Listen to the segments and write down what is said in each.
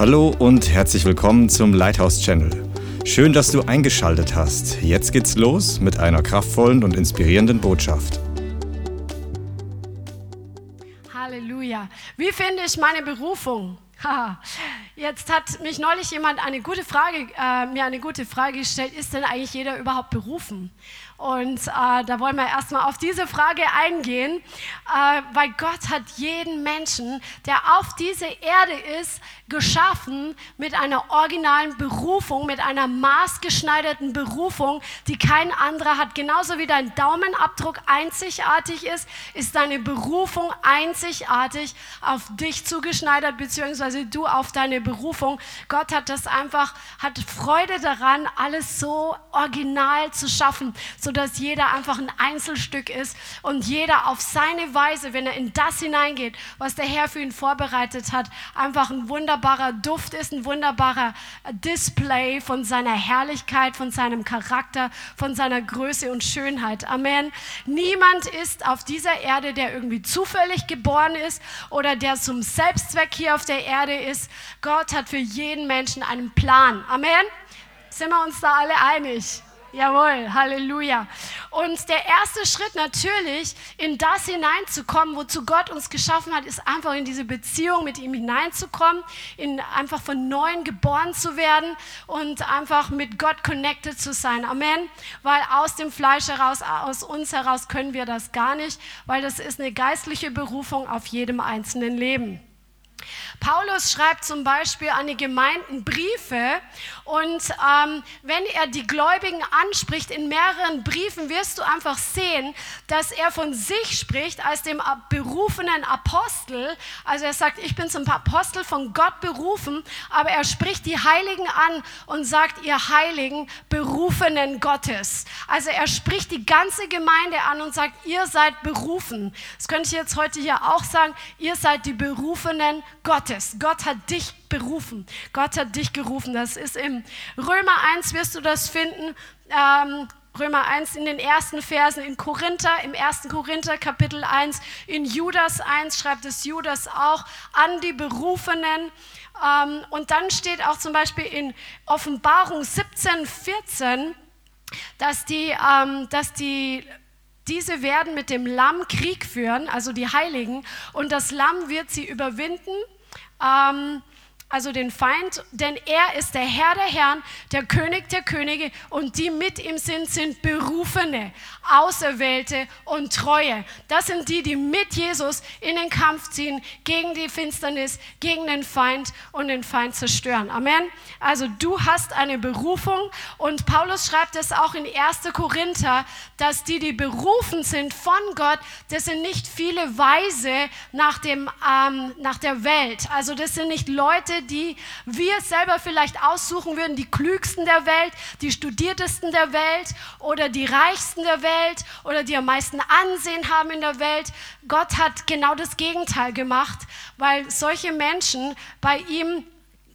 Hallo und herzlich willkommen zum Lighthouse Channel. Schön, dass du eingeschaltet hast. Jetzt geht's los mit einer kraftvollen und inspirierenden Botschaft. Halleluja. Wie finde ich meine Berufung? Jetzt hat mich neulich jemand eine gute Frage, äh, mir eine gute Frage gestellt, ist denn eigentlich jeder überhaupt berufen? Und äh, da wollen wir erstmal auf diese Frage eingehen, äh, weil Gott hat jeden Menschen, der auf diese Erde ist, geschaffen mit einer originalen Berufung, mit einer maßgeschneiderten Berufung, die kein anderer hat. Genauso wie dein Daumenabdruck einzigartig ist, ist deine Berufung einzigartig auf dich zugeschneidert, beziehungsweise du auf deine Berufung. Gott hat das einfach, hat Freude daran, alles so original zu schaffen, so sodass jeder einfach ein Einzelstück ist und jeder auf seine Weise, wenn er in das hineingeht, was der Herr für ihn vorbereitet hat, einfach ein wunderbarer Duft ist, ein wunderbarer Display von seiner Herrlichkeit, von seinem Charakter, von seiner Größe und Schönheit. Amen. Niemand ist auf dieser Erde, der irgendwie zufällig geboren ist oder der zum Selbstzweck hier auf der Erde ist. Gott hat für jeden Menschen einen Plan. Amen. Sind wir uns da alle einig? Jawohl, Halleluja. Und der erste Schritt natürlich, in das hineinzukommen, wozu Gott uns geschaffen hat, ist einfach in diese Beziehung mit ihm hineinzukommen, in einfach von neuem geboren zu werden und einfach mit Gott connected zu sein. Amen. Weil aus dem Fleisch heraus, aus uns heraus können wir das gar nicht, weil das ist eine geistliche Berufung auf jedem einzelnen Leben. Paulus schreibt zum Beispiel an die Gemeinden Briefe und ähm, wenn er die Gläubigen anspricht, in mehreren Briefen wirst du einfach sehen, dass er von sich spricht als dem berufenen Apostel. Also er sagt, ich bin zum Apostel von Gott berufen, aber er spricht die Heiligen an und sagt, ihr Heiligen, berufenen Gottes. Also er spricht die ganze Gemeinde an und sagt, ihr seid berufen. Das könnte ich jetzt heute hier auch sagen, ihr seid die berufenen Gottes. Gott hat dich berufen. Gott hat dich gerufen. Das ist im Römer 1 wirst du das finden. Ähm, Römer 1 in den ersten Versen, in Korinther, im ersten Korinther Kapitel 1, in Judas 1 schreibt es Judas auch an die Berufenen. Ähm, und dann steht auch zum Beispiel in Offenbarung 17, 14, dass die, ähm, dass die diese werden mit dem Lamm Krieg führen, also die Heiligen, und das Lamm wird sie überwinden. Ähm, also den Feind, denn er ist der Herr der Herren, der König der Könige und die mit ihm sind, sind Berufene, Auserwählte und Treue. Das sind die, die mit Jesus in den Kampf ziehen gegen die Finsternis, gegen den Feind und den Feind zerstören. Amen. Also du hast eine Berufung und Paulus schreibt es auch in 1. Korinther, dass die, die berufen sind von Gott, das sind nicht viele Weise nach, dem, ähm, nach der Welt. Also das sind nicht Leute, die wir selber vielleicht aussuchen würden, die klügsten der Welt, die studiertesten der Welt oder die reichsten der Welt oder die am meisten Ansehen haben in der Welt. Gott hat genau das Gegenteil gemacht, weil solche Menschen bei ihm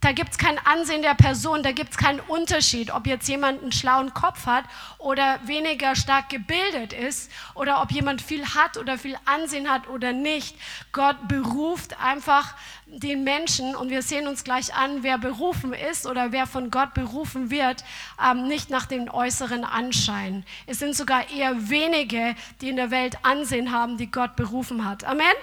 da gibt es kein Ansehen der Person, da gibt es keinen Unterschied, ob jetzt jemand einen schlauen Kopf hat oder weniger stark gebildet ist oder ob jemand viel hat oder viel Ansehen hat oder nicht. Gott beruft einfach den Menschen und wir sehen uns gleich an, wer berufen ist oder wer von Gott berufen wird, ähm, nicht nach dem äußeren Anschein. Es sind sogar eher wenige, die in der Welt Ansehen haben, die Gott berufen hat. Amen.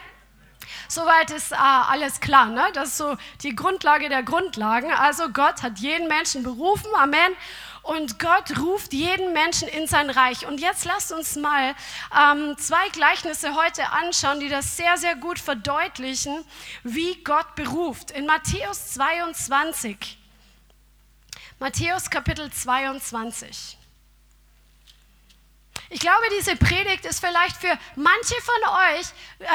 Soweit ist äh, alles klar. Ne? Das ist so die Grundlage der Grundlagen. Also Gott hat jeden Menschen berufen. Amen. Und Gott ruft jeden Menschen in sein Reich. Und jetzt lasst uns mal ähm, zwei Gleichnisse heute anschauen, die das sehr, sehr gut verdeutlichen, wie Gott beruft. In Matthäus 22. Matthäus Kapitel 22. Ich glaube, diese Predigt ist vielleicht für manche von euch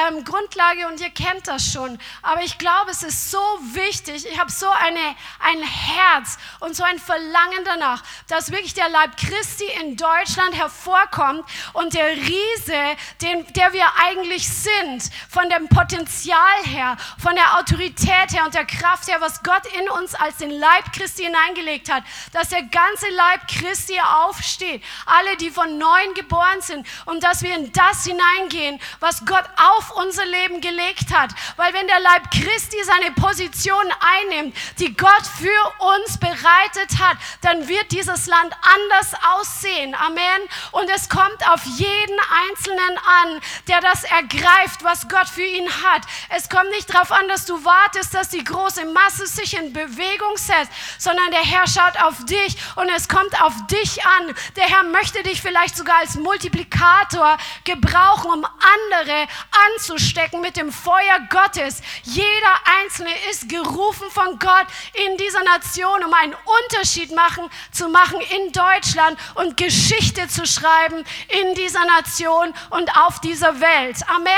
ähm, Grundlage und ihr kennt das schon. Aber ich glaube, es ist so wichtig. Ich habe so eine, ein Herz und so ein Verlangen danach, dass wirklich der Leib Christi in Deutschland hervorkommt und der Riese, den, der wir eigentlich sind, von dem Potenzial her, von der Autorität her und der Kraft her, was Gott in uns als den Leib Christi hineingelegt hat, dass der ganze Leib Christi aufsteht. Alle, die von neuem geboren geboren sind und dass wir in das hineingehen, was Gott auf unser Leben gelegt hat. Weil wenn der Leib Christi seine Position einnimmt, die Gott für uns bereitet hat, dann wird dieses Land anders aussehen. Amen. Und es kommt auf jeden Einzelnen an, der das ergreift, was Gott für ihn hat. Es kommt nicht darauf an, dass du wartest, dass die große Masse sich in Bewegung setzt, sondern der Herr schaut auf dich und es kommt auf dich an. Der Herr möchte dich vielleicht sogar als Multiplikator gebrauchen, um andere anzustecken mit dem Feuer Gottes. Jeder Einzelne ist gerufen von Gott in dieser Nation, um einen Unterschied machen, zu machen in Deutschland und Geschichte zu schreiben in dieser Nation und auf dieser Welt. Amen.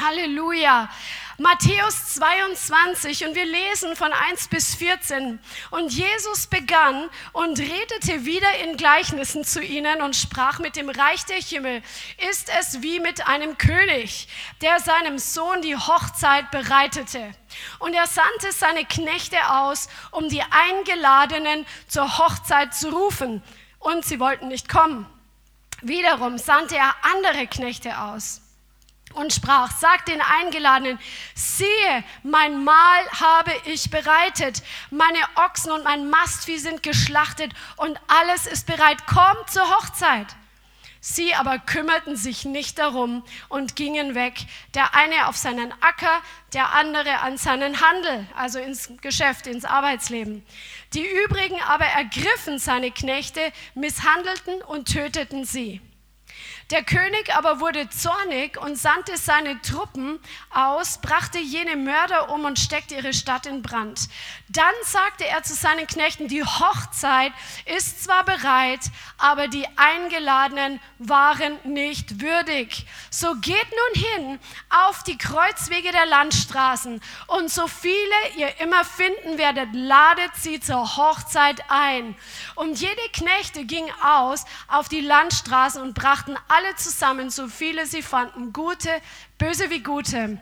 Halleluja. Matthäus 22 und wir lesen von 1 bis 14. Und Jesus begann und redete wieder in Gleichnissen zu ihnen und sprach mit dem Reich der Himmel, ist es wie mit einem König, der seinem Sohn die Hochzeit bereitete. Und er sandte seine Knechte aus, um die Eingeladenen zur Hochzeit zu rufen. Und sie wollten nicht kommen. Wiederum sandte er andere Knechte aus und sprach, sagt den Eingeladenen, siehe, mein Mahl habe ich bereitet, meine Ochsen und mein Mastvieh sind geschlachtet und alles ist bereit, kommt zur Hochzeit. Sie aber kümmerten sich nicht darum und gingen weg, der eine auf seinen Acker, der andere an seinen Handel, also ins Geschäft, ins Arbeitsleben. Die übrigen aber ergriffen seine Knechte, misshandelten und töteten sie. Der König aber wurde zornig und sandte seine Truppen aus, brachte jene Mörder um und steckte ihre Stadt in Brand. Dann sagte er zu seinen Knechten, die Hochzeit ist zwar bereit, aber die Eingeladenen waren nicht würdig. So geht nun hin auf die Kreuzwege der Landstraßen und so viele ihr immer finden werdet, ladet sie zur Hochzeit ein. Und jede Knechte ging aus auf die Landstraßen und brachten alle zusammen, so viele sie fanden, gute, böse wie gute.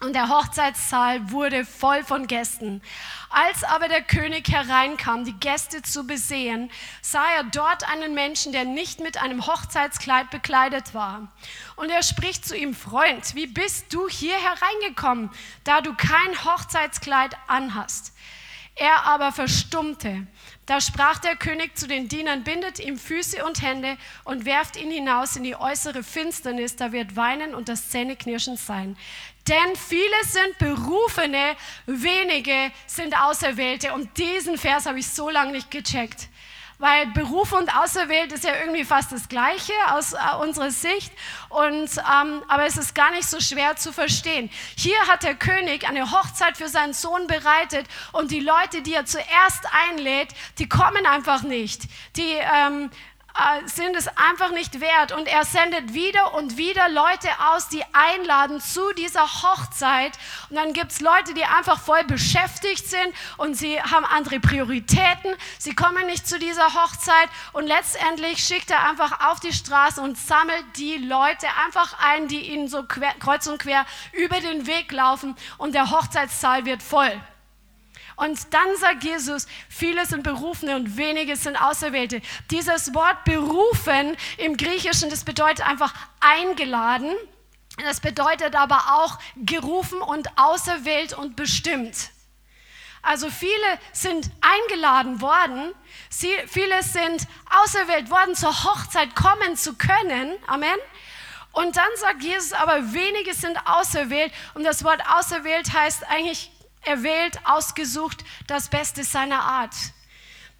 Und der Hochzeitssaal wurde voll von Gästen. Als aber der König hereinkam, die Gäste zu besehen, sah er dort einen Menschen, der nicht mit einem Hochzeitskleid bekleidet war. Und er spricht zu ihm, Freund, wie bist du hier hereingekommen, da du kein Hochzeitskleid anhast? Er aber verstummte. Da sprach der König zu den Dienern, bindet ihm Füße und Hände und werft ihn hinaus in die äußere Finsternis, da wird Weinen und das Zähneknirschen sein. Denn viele sind Berufene, wenige sind Auserwählte. Und diesen Vers habe ich so lange nicht gecheckt. Weil Beruf und Auserwählt ist ja irgendwie fast das Gleiche aus äh, unserer Sicht. Und, ähm, aber es ist gar nicht so schwer zu verstehen. Hier hat der König eine Hochzeit für seinen Sohn bereitet und die Leute, die er zuerst einlädt, die kommen einfach nicht. Die, ähm, äh, sind es einfach nicht wert. Und er sendet wieder und wieder Leute aus, die einladen zu dieser Hochzeit. Und dann gibt es Leute, die einfach voll beschäftigt sind und sie haben andere Prioritäten. Sie kommen nicht zu dieser Hochzeit. Und letztendlich schickt er einfach auf die Straße und sammelt die Leute einfach ein, die ihnen so quer, kreuz und quer über den Weg laufen. Und der Hochzeitssaal wird voll. Und dann sagt Jesus, viele sind Berufene und wenige sind Auserwählte. Dieses Wort berufen im Griechischen, das bedeutet einfach eingeladen. Das bedeutet aber auch gerufen und auserwählt und bestimmt. Also viele sind eingeladen worden, viele sind auserwählt worden, zur Hochzeit kommen zu können. Amen. Und dann sagt Jesus, aber wenige sind auserwählt. Und das Wort auserwählt heißt eigentlich erwählt, ausgesucht, das Beste seiner Art.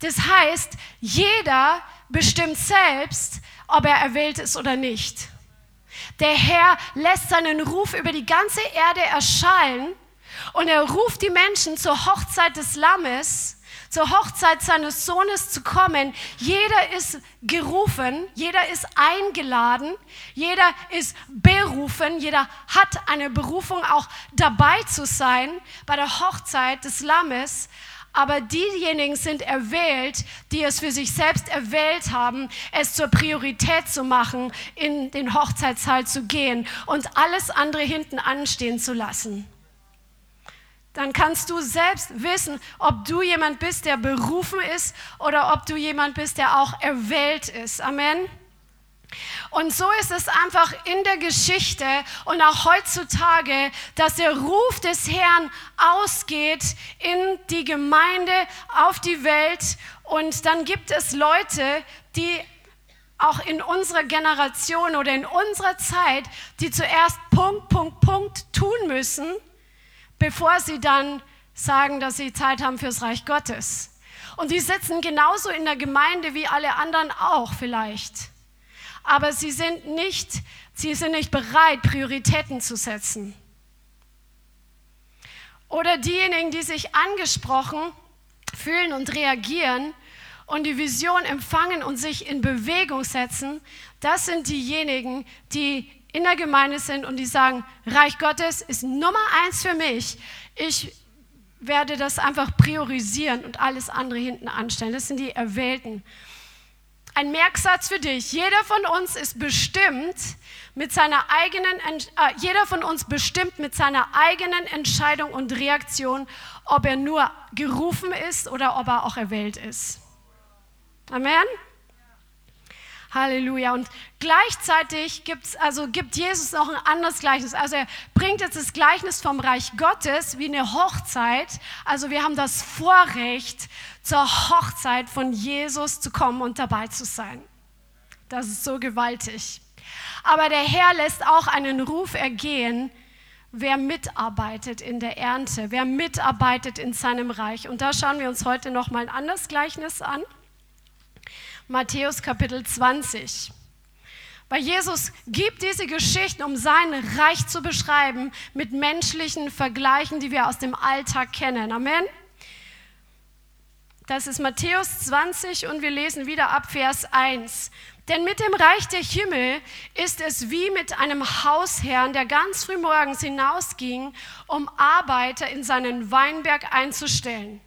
Das heißt, jeder bestimmt selbst, ob er erwählt ist oder nicht. Der Herr lässt seinen Ruf über die ganze Erde erschallen und er ruft die Menschen zur Hochzeit des Lammes zur Hochzeit seines Sohnes zu kommen. Jeder ist gerufen, jeder ist eingeladen, jeder ist berufen, jeder hat eine Berufung, auch dabei zu sein bei der Hochzeit des Lammes. Aber diejenigen sind erwählt, die es für sich selbst erwählt haben, es zur Priorität zu machen, in den Hochzeitssaal zu gehen und alles andere hinten anstehen zu lassen dann kannst du selbst wissen, ob du jemand bist, der berufen ist oder ob du jemand bist, der auch erwählt ist. Amen. Und so ist es einfach in der Geschichte und auch heutzutage, dass der Ruf des Herrn ausgeht in die Gemeinde, auf die Welt. Und dann gibt es Leute, die auch in unserer Generation oder in unserer Zeit, die zuerst Punkt, Punkt, Punkt tun müssen, bevor sie dann sagen, dass sie Zeit haben fürs Reich Gottes. Und die sitzen genauso in der Gemeinde wie alle anderen auch vielleicht aber sie sind nicht, sie sind nicht bereit, Prioritäten zu setzen. Oder diejenigen, die sich angesprochen fühlen und reagieren und die Vision empfangen und sich in Bewegung setzen, das sind diejenigen, die in der Gemeinde sind und die sagen, Reich Gottes ist Nummer eins für mich. Ich werde das einfach priorisieren und alles andere hinten anstellen. Das sind die Erwählten ein Merksatz für dich. Jeder von uns ist bestimmt mit seiner eigenen, äh, jeder von uns bestimmt mit seiner eigenen Entscheidung und Reaktion, ob er nur gerufen ist oder ob er auch erwählt ist. Amen. Halleluja. Und gleichzeitig gibt's, also gibt Jesus noch ein anderes Gleichnis. Also er bringt jetzt das Gleichnis vom Reich Gottes wie eine Hochzeit. Also wir haben das Vorrecht, zur Hochzeit von Jesus zu kommen und dabei zu sein. Das ist so gewaltig. Aber der Herr lässt auch einen Ruf ergehen, wer mitarbeitet in der Ernte, wer mitarbeitet in seinem Reich. Und da schauen wir uns heute noch mal ein anderes Gleichnis an. Matthäus Kapitel 20. Weil Jesus gibt diese Geschichten, um sein Reich zu beschreiben, mit menschlichen Vergleichen, die wir aus dem Alltag kennen. Amen. Das ist Matthäus 20 und wir lesen wieder ab Vers 1. Denn mit dem Reich der Himmel ist es wie mit einem Hausherrn, der ganz früh morgens hinausging, um Arbeiter in seinen Weinberg einzustellen.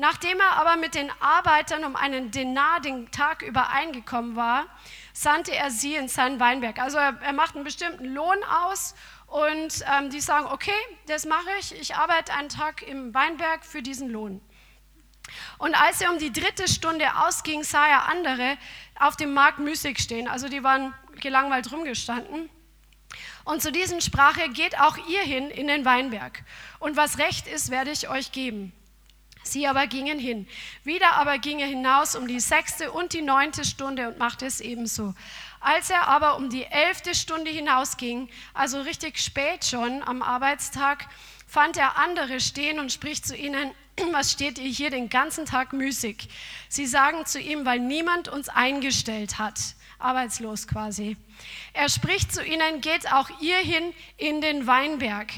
Nachdem er aber mit den Arbeitern um einen Denar den Tag übereingekommen war, sandte er sie in seinen Weinberg. Also er, er macht einen bestimmten Lohn aus und ähm, die sagen, okay, das mache ich, ich arbeite einen Tag im Weinberg für diesen Lohn. Und als er um die dritte Stunde ausging, sah er andere auf dem Markt müßig stehen. Also die waren gelangweilt rumgestanden. Und zu diesen sprach er, geht auch ihr hin in den Weinberg. Und was recht ist, werde ich euch geben. Sie aber gingen hin. Wieder aber ging er hinaus um die sechste und die neunte Stunde und machte es ebenso. Als er aber um die elfte Stunde hinausging, also richtig spät schon am Arbeitstag, fand er andere stehen und spricht zu ihnen, was steht ihr hier den ganzen Tag müßig? Sie sagen zu ihm, weil niemand uns eingestellt hat. Arbeitslos quasi. Er spricht zu ihnen, geht auch ihr hin in den Weinberg.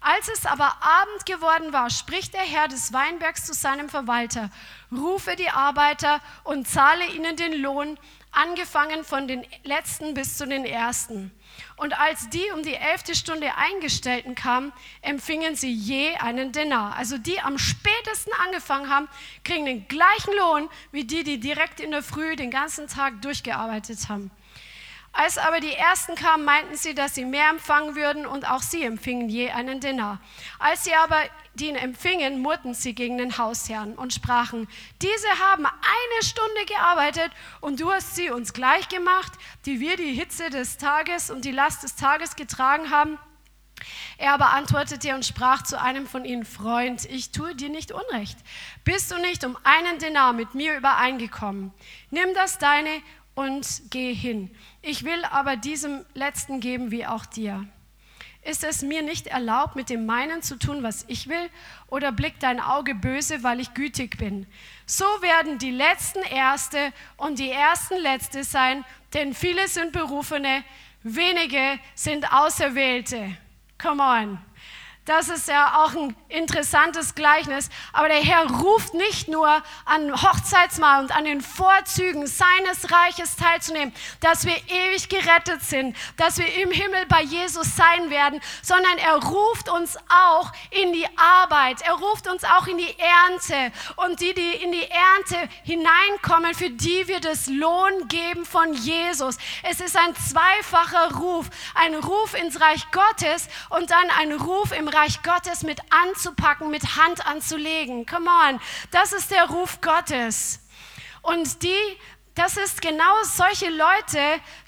Als es aber Abend geworden war, spricht der Herr des Weinbergs zu seinem Verwalter, rufe die Arbeiter und zahle ihnen den Lohn, angefangen von den letzten bis zu den ersten. Und als die um die elfte Stunde Eingestellten kamen, empfingen sie je einen Denar. Also die am spätesten angefangen haben, kriegen den gleichen Lohn wie die, die direkt in der Früh den ganzen Tag durchgearbeitet haben. Als aber die ersten kamen, meinten sie, dass sie mehr empfangen würden und auch sie empfingen je einen Denar. Als sie aber den empfingen, murrten sie gegen den Hausherrn und sprachen, diese haben eine Stunde gearbeitet und du hast sie uns gleich gemacht, die wir die Hitze des Tages und die Last des Tages getragen haben. Er aber antwortete und sprach zu einem von ihnen, Freund, ich tue dir nicht Unrecht. Bist du nicht um einen Denar mit mir übereingekommen? Nimm das deine und geh hin. Ich will aber diesem Letzten geben wie auch dir. Ist es mir nicht erlaubt, mit dem meinen zu tun, was ich will? Oder blickt dein Auge böse, weil ich gütig bin? So werden die Letzten Erste und die Ersten Letzte sein, denn viele sind Berufene, wenige sind Auserwählte. Come on. Das ist ja auch ein interessantes Gleichnis. Aber der Herr ruft nicht nur an Hochzeitsmahl und an den Vorzügen seines Reiches teilzunehmen, dass wir ewig gerettet sind, dass wir im Himmel bei Jesus sein werden, sondern er ruft uns auch in die Arbeit. Er ruft uns auch in die Ernte. Und die, die in die Ernte hineinkommen, für die wir das Lohn geben von Jesus. Es ist ein zweifacher Ruf. Ein Ruf ins Reich Gottes und dann ein Ruf im Reich Reich Gottes mit anzupacken, mit Hand anzulegen. Come on, das ist der Ruf Gottes. Und die, das ist genau solche Leute,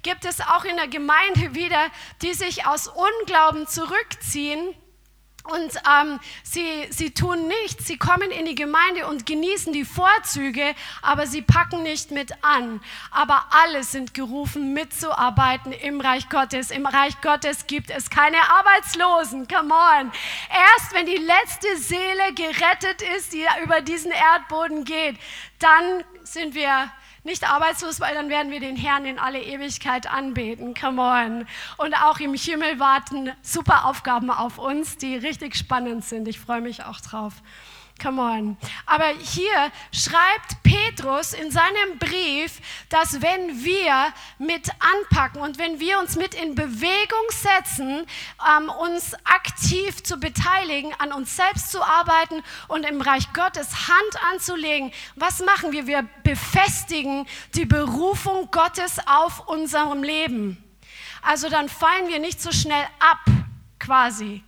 gibt es auch in der Gemeinde wieder, die sich aus Unglauben zurückziehen und ähm, sie, sie tun nichts, sie kommen in die Gemeinde und genießen die Vorzüge, aber sie packen nicht mit an. Aber alle sind gerufen, mitzuarbeiten im Reich Gottes. Im Reich Gottes gibt es keine Arbeitslosen. Come on. Erst wenn die letzte Seele gerettet ist, die über diesen Erdboden geht, dann sind wir nicht arbeitslos, weil dann werden wir den Herrn in alle Ewigkeit anbeten. Come on. Und auch im Himmel warten super Aufgaben auf uns, die richtig spannend sind. Ich freue mich auch drauf. Come on. Aber hier schreibt Petrus in seinem Brief, dass wenn wir mit anpacken und wenn wir uns mit in Bewegung setzen, ähm, uns aktiv zu beteiligen, an uns selbst zu arbeiten und im Reich Gottes Hand anzulegen, was machen wir? Wir befestigen die Berufung Gottes auf unserem Leben. Also dann fallen wir nicht so schnell ab, quasi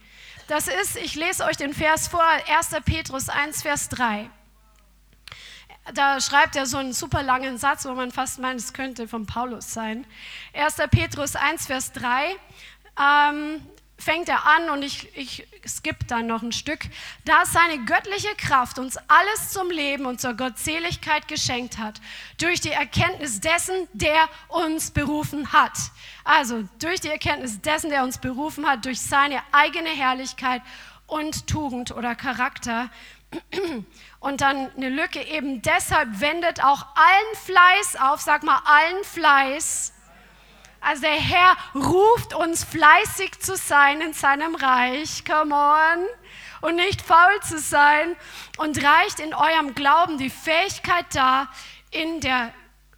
das ist, ich lese euch den Vers vor, 1. Petrus 1, Vers 3. Da schreibt er so einen super langen Satz, wo man fast meint, es könnte von Paulus sein. 1. Petrus 1, Vers 3. Ähm, fängt er an und ich, ich skippe dann noch ein Stück, da seine göttliche Kraft uns alles zum Leben und zur Gottseligkeit geschenkt hat, durch die Erkenntnis dessen, der uns berufen hat. Also durch die Erkenntnis dessen, der uns berufen hat, durch seine eigene Herrlichkeit und Tugend oder Charakter. Und dann eine Lücke eben deshalb wendet auch allen Fleiß auf, sag mal allen Fleiß also der Herr ruft uns fleißig zu sein in seinem Reich. Come on. Und nicht faul zu sein. Und reicht in eurem Glauben die Fähigkeit da, in der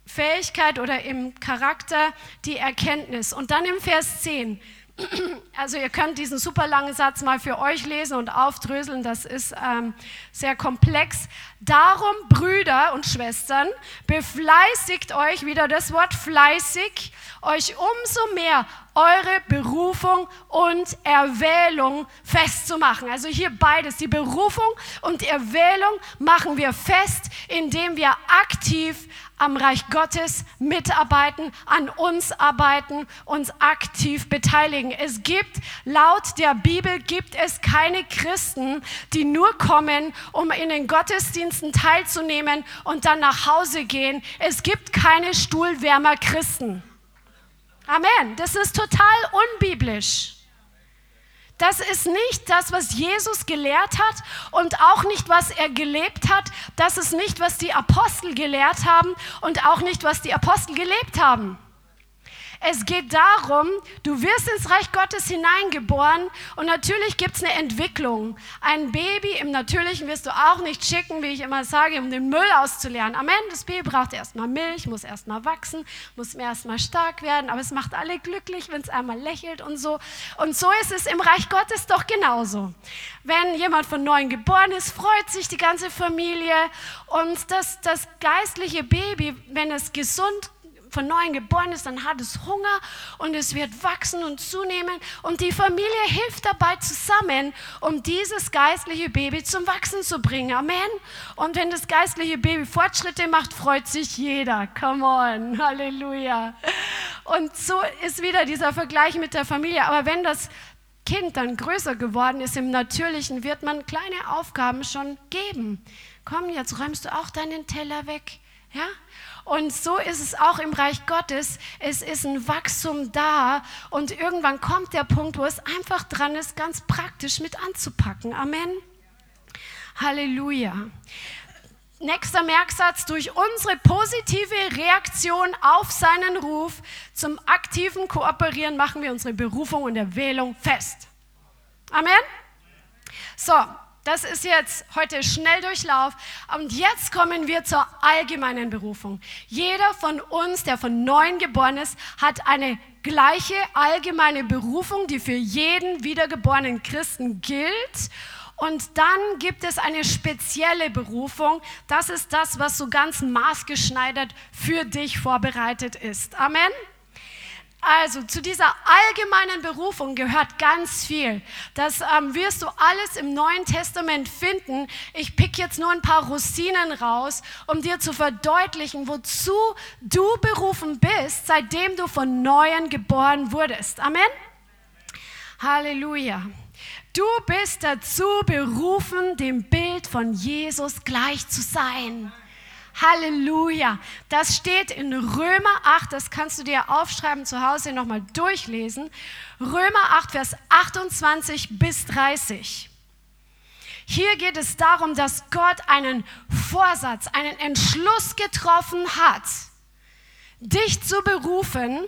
Fähigkeit oder im Charakter die Erkenntnis. Und dann im Vers 10. Also ihr könnt diesen super langen Satz mal für euch lesen und aufdröseln, das ist ähm, sehr komplex. Darum, Brüder und Schwestern, befleißigt euch, wieder das Wort fleißig, euch umso mehr eure Berufung und Erwählung festzumachen. Also hier beides, die Berufung und die Erwählung machen wir fest, indem wir aktiv am Reich Gottes mitarbeiten, an uns arbeiten, uns aktiv beteiligen. Es gibt, laut der Bibel gibt es keine Christen, die nur kommen, um in den Gottesdiensten teilzunehmen und dann nach Hause gehen. Es gibt keine Stuhlwärmer Christen. Amen. Das ist total unbiblisch. Das ist nicht das, was Jesus gelehrt hat und auch nicht, was er gelebt hat. Das ist nicht, was die Apostel gelehrt haben und auch nicht, was die Apostel gelebt haben. Es geht darum, du wirst ins Reich Gottes hineingeboren und natürlich gibt es eine Entwicklung. Ein Baby im Natürlichen wirst du auch nicht schicken, wie ich immer sage, um den Müll auszuleeren. Am Ende, das Baby braucht erstmal Milch, muss erstmal wachsen, muss erstmal stark werden, aber es macht alle glücklich, wenn es einmal lächelt und so. Und so ist es im Reich Gottes doch genauso. Wenn jemand von neuem geboren ist, freut sich die ganze Familie und das, das geistliche Baby, wenn es gesund von neuem geboren ist, dann hat es Hunger und es wird wachsen und zunehmen. Und die Familie hilft dabei zusammen, um dieses geistliche Baby zum Wachsen zu bringen. Amen. Und wenn das geistliche Baby Fortschritte macht, freut sich jeder. Come on. Halleluja. Und so ist wieder dieser Vergleich mit der Familie. Aber wenn das Kind dann größer geworden ist im Natürlichen, wird man kleine Aufgaben schon geben. Komm, jetzt räumst du auch deinen Teller weg. Ja? Und so ist es auch im Reich Gottes. Es ist ein Wachstum da und irgendwann kommt der Punkt, wo es einfach dran ist, ganz praktisch mit anzupacken. Amen. Halleluja. Nächster Merksatz, durch unsere positive Reaktion auf seinen Ruf zum aktiven Kooperieren machen wir unsere Berufung und Erwählung fest. Amen. So, das ist jetzt heute Schnelldurchlauf. Und jetzt kommen wir zur allgemeinen Berufung. Jeder von uns, der von neuem geboren ist, hat eine gleiche allgemeine Berufung, die für jeden wiedergeborenen Christen gilt. Und dann gibt es eine spezielle Berufung. Das ist das, was so ganz maßgeschneidert für dich vorbereitet ist. Amen. Also zu dieser allgemeinen Berufung gehört ganz viel. Das ähm, wirst du alles im Neuen Testament finden. Ich pick jetzt nur ein paar Rosinen raus, um dir zu verdeutlichen, wozu du berufen bist, seitdem du von Neuem geboren wurdest. Amen. Halleluja. Du bist dazu berufen, dem Bild von Jesus gleich zu sein. Halleluja. Das steht in Römer 8, das kannst du dir aufschreiben, zu Hause nochmal durchlesen. Römer 8, Vers 28 bis 30. Hier geht es darum, dass Gott einen Vorsatz, einen Entschluss getroffen hat, dich zu berufen.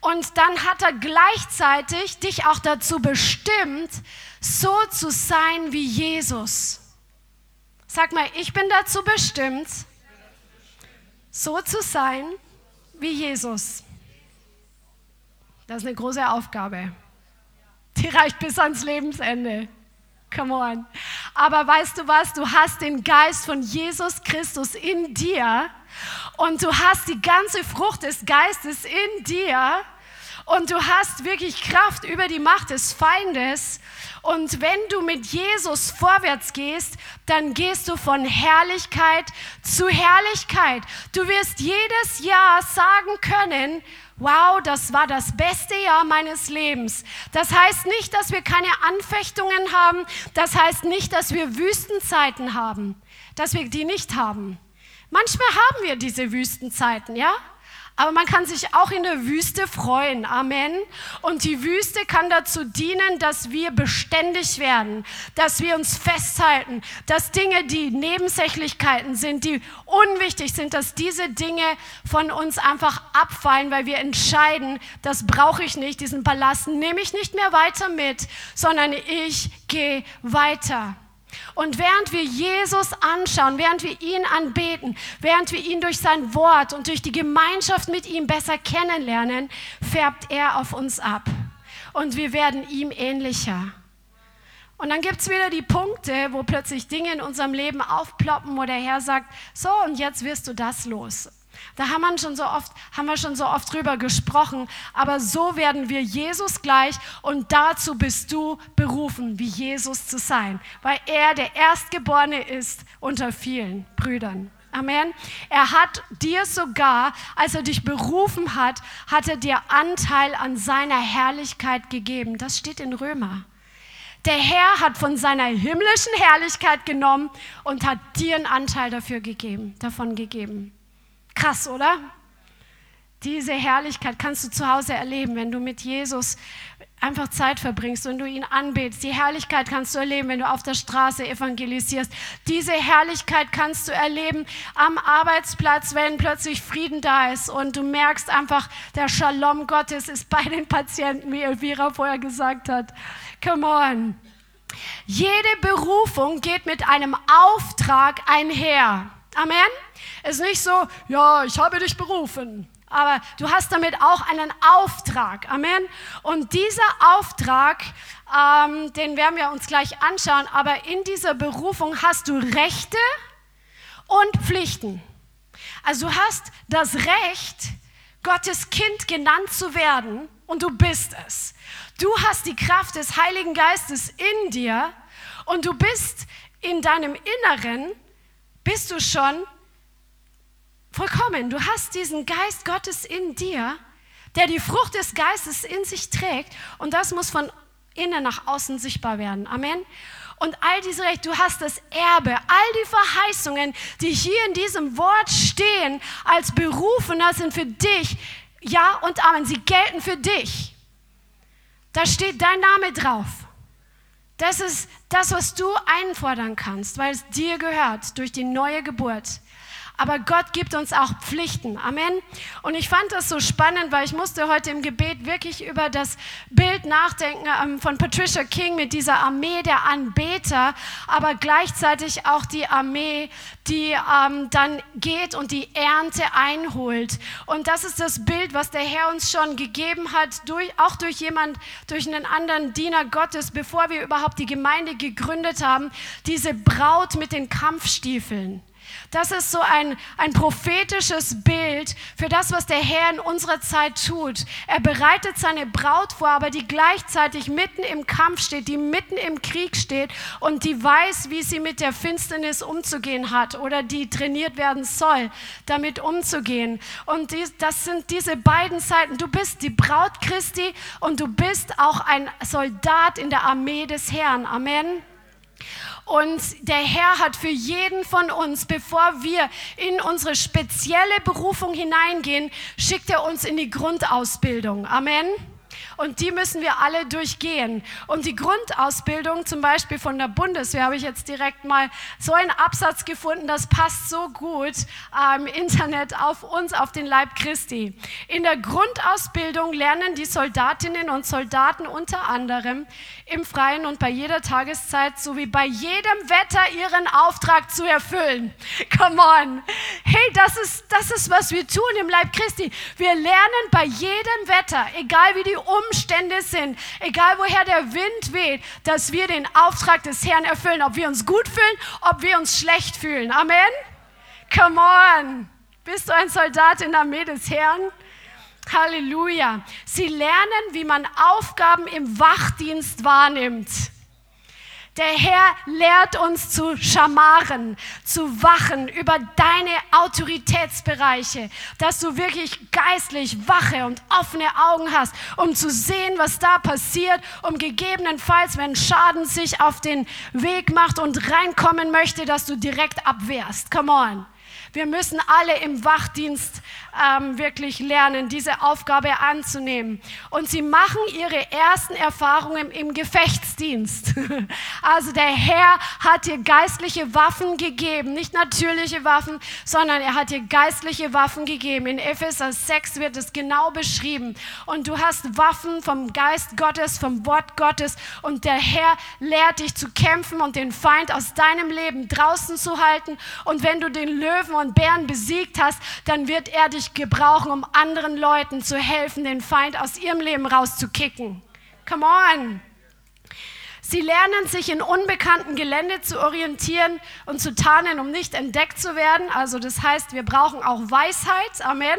Und dann hat er gleichzeitig dich auch dazu bestimmt, so zu sein wie Jesus. Sag mal, ich bin dazu bestimmt, so zu sein wie Jesus. Das ist eine große Aufgabe. Die reicht bis ans Lebensende. Come on. Aber weißt du was? Du hast den Geist von Jesus Christus in dir und du hast die ganze Frucht des Geistes in dir und du hast wirklich Kraft über die Macht des Feindes und wenn du mit Jesus vorwärts gehst, dann gehst du von Herrlichkeit zu Herrlichkeit. Du wirst jedes Jahr sagen können, wow, das war das beste Jahr meines Lebens. Das heißt nicht, dass wir keine Anfechtungen haben. Das heißt nicht, dass wir Wüstenzeiten haben, dass wir die nicht haben. Manchmal haben wir diese Wüstenzeiten, ja? Aber man kann sich auch in der Wüste freuen. Amen. Und die Wüste kann dazu dienen, dass wir beständig werden, dass wir uns festhalten, dass Dinge, die Nebensächlichkeiten sind, die unwichtig sind, dass diese Dinge von uns einfach abfallen, weil wir entscheiden, das brauche ich nicht, diesen Ballast nehme ich nicht mehr weiter mit, sondern ich gehe weiter. Und während wir Jesus anschauen, während wir ihn anbeten, während wir ihn durch sein Wort und durch die Gemeinschaft mit ihm besser kennenlernen, färbt er auf uns ab. Und wir werden ihm ähnlicher. Und dann gibt es wieder die Punkte, wo plötzlich Dinge in unserem Leben aufploppen, wo der Herr sagt, so und jetzt wirst du das los. Da haben wir, schon so oft, haben wir schon so oft drüber gesprochen. Aber so werden wir Jesus gleich und dazu bist du berufen, wie Jesus zu sein, weil er der Erstgeborene ist unter vielen Brüdern. Amen. Er hat dir sogar, als er dich berufen hat, hat er dir Anteil an seiner Herrlichkeit gegeben. Das steht in Römer. Der Herr hat von seiner himmlischen Herrlichkeit genommen und hat dir einen Anteil dafür gegeben, davon gegeben. Krass, oder? Diese Herrlichkeit kannst du zu Hause erleben, wenn du mit Jesus einfach Zeit verbringst und du ihn anbetest. Die Herrlichkeit kannst du erleben, wenn du auf der Straße evangelisierst. Diese Herrlichkeit kannst du erleben am Arbeitsplatz, wenn plötzlich Frieden da ist und du merkst einfach, der Shalom Gottes ist bei den Patienten, wie Elvira vorher gesagt hat. Come on. Jede Berufung geht mit einem Auftrag einher. Amen. Es ist nicht so, ja, ich habe dich berufen, aber du hast damit auch einen Auftrag. Amen. Und dieser Auftrag, ähm, den werden wir uns gleich anschauen, aber in dieser Berufung hast du Rechte und Pflichten. Also du hast das Recht, Gottes Kind genannt zu werden und du bist es. Du hast die Kraft des Heiligen Geistes in dir und du bist in deinem Inneren, bist du schon vollkommen. Du hast diesen Geist Gottes in dir, der die Frucht des Geistes in sich trägt und das muss von innen nach außen sichtbar werden. Amen. Und all diese Rechte, du hast das Erbe, all die Verheißungen, die hier in diesem Wort stehen, als Berufener sind für dich. Ja und Amen. Sie gelten für dich. Da steht dein Name drauf. Das ist das, was du einfordern kannst, weil es dir gehört durch die neue Geburt aber Gott gibt uns auch Pflichten. Amen. Und ich fand das so spannend, weil ich musste heute im Gebet wirklich über das Bild nachdenken ähm, von Patricia King mit dieser Armee der Anbeter, aber gleichzeitig auch die Armee, die ähm, dann geht und die Ernte einholt. Und das ist das Bild, was der Herr uns schon gegeben hat, durch, auch durch jemand, durch einen anderen Diener Gottes, bevor wir überhaupt die Gemeinde gegründet haben, diese Braut mit den Kampfstiefeln. Das ist so ein, ein prophetisches Bild für das, was der Herr in unserer Zeit tut. Er bereitet seine Braut vor, aber die gleichzeitig mitten im Kampf steht, die mitten im Krieg steht und die weiß, wie sie mit der Finsternis umzugehen hat oder die trainiert werden soll, damit umzugehen. Und dies, das sind diese beiden Seiten. Du bist die Braut Christi und du bist auch ein Soldat in der Armee des Herrn. Amen. Und der Herr hat für jeden von uns, bevor wir in unsere spezielle Berufung hineingehen, schickt er uns in die Grundausbildung. Amen. Und die müssen wir alle durchgehen. Und die Grundausbildung, zum Beispiel von der Bundeswehr, habe ich jetzt direkt mal so einen Absatz gefunden, das passt so gut im ähm, Internet auf uns, auf den Leib Christi. In der Grundausbildung lernen die Soldatinnen und Soldaten unter anderem im Freien und bei jeder Tageszeit sowie bei jedem Wetter ihren Auftrag zu erfüllen. Come on. Hey, das ist, das ist, was wir tun im Leib Christi. Wir lernen bei jedem Wetter, egal wie die Umstände sind, egal woher der Wind weht, dass wir den Auftrag des Herrn erfüllen, ob wir uns gut fühlen, ob wir uns schlecht fühlen. Amen. Come on. Bist du ein Soldat in der Armee des Herrn? Halleluja. Sie lernen, wie man Aufgaben im Wachdienst wahrnimmt. Der Herr lehrt uns zu schamaren, zu wachen über deine Autoritätsbereiche, dass du wirklich geistlich wache und offene Augen hast, um zu sehen, was da passiert, um gegebenenfalls, wenn Schaden sich auf den Weg macht und reinkommen möchte, dass du direkt abwehrst. Come on. Wir müssen alle im Wachdienst ähm, wirklich lernen, diese Aufgabe anzunehmen. Und sie machen ihre ersten Erfahrungen im Gefechtsdienst. Also der Herr hat dir geistliche Waffen gegeben, nicht natürliche Waffen, sondern er hat dir geistliche Waffen gegeben. In Epheser 6 wird es genau beschrieben. Und du hast Waffen vom Geist Gottes, vom Wort Gottes. Und der Herr lehrt dich zu kämpfen und den Feind aus deinem Leben draußen zu halten. Und wenn du den Löwen und Bären besiegt hast, dann wird er dich gebrauchen, um anderen Leuten zu helfen, den Feind aus ihrem Leben rauszukicken. Come on. Sie lernen sich in unbekanntem Gelände zu orientieren und zu tarnen, um nicht entdeckt zu werden. Also das heißt, wir brauchen auch Weisheit. Amen.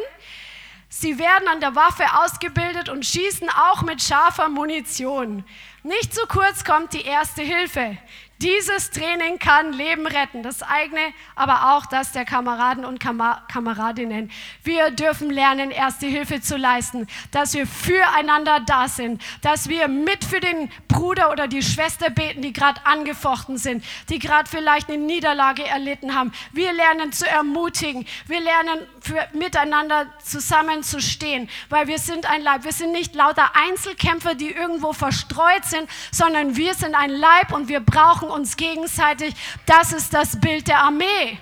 Sie werden an der Waffe ausgebildet und schießen auch mit scharfer Munition. Nicht zu kurz kommt die erste Hilfe. Dieses Training kann Leben retten, das eigene, aber auch das der Kameraden und Kameradinnen. Wir dürfen lernen, erste Hilfe zu leisten, dass wir füreinander da sind, dass wir mit für den Bruder oder die Schwester beten, die gerade angefochten sind, die gerade vielleicht eine Niederlage erlitten haben. Wir lernen zu ermutigen, wir lernen für, miteinander zusammenzustehen, weil wir sind ein Leib. Wir sind nicht lauter Einzelkämpfer, die irgendwo verstreut sind, sondern wir sind ein Leib und wir brauchen uns gegenseitig. Das ist das Bild der Armee.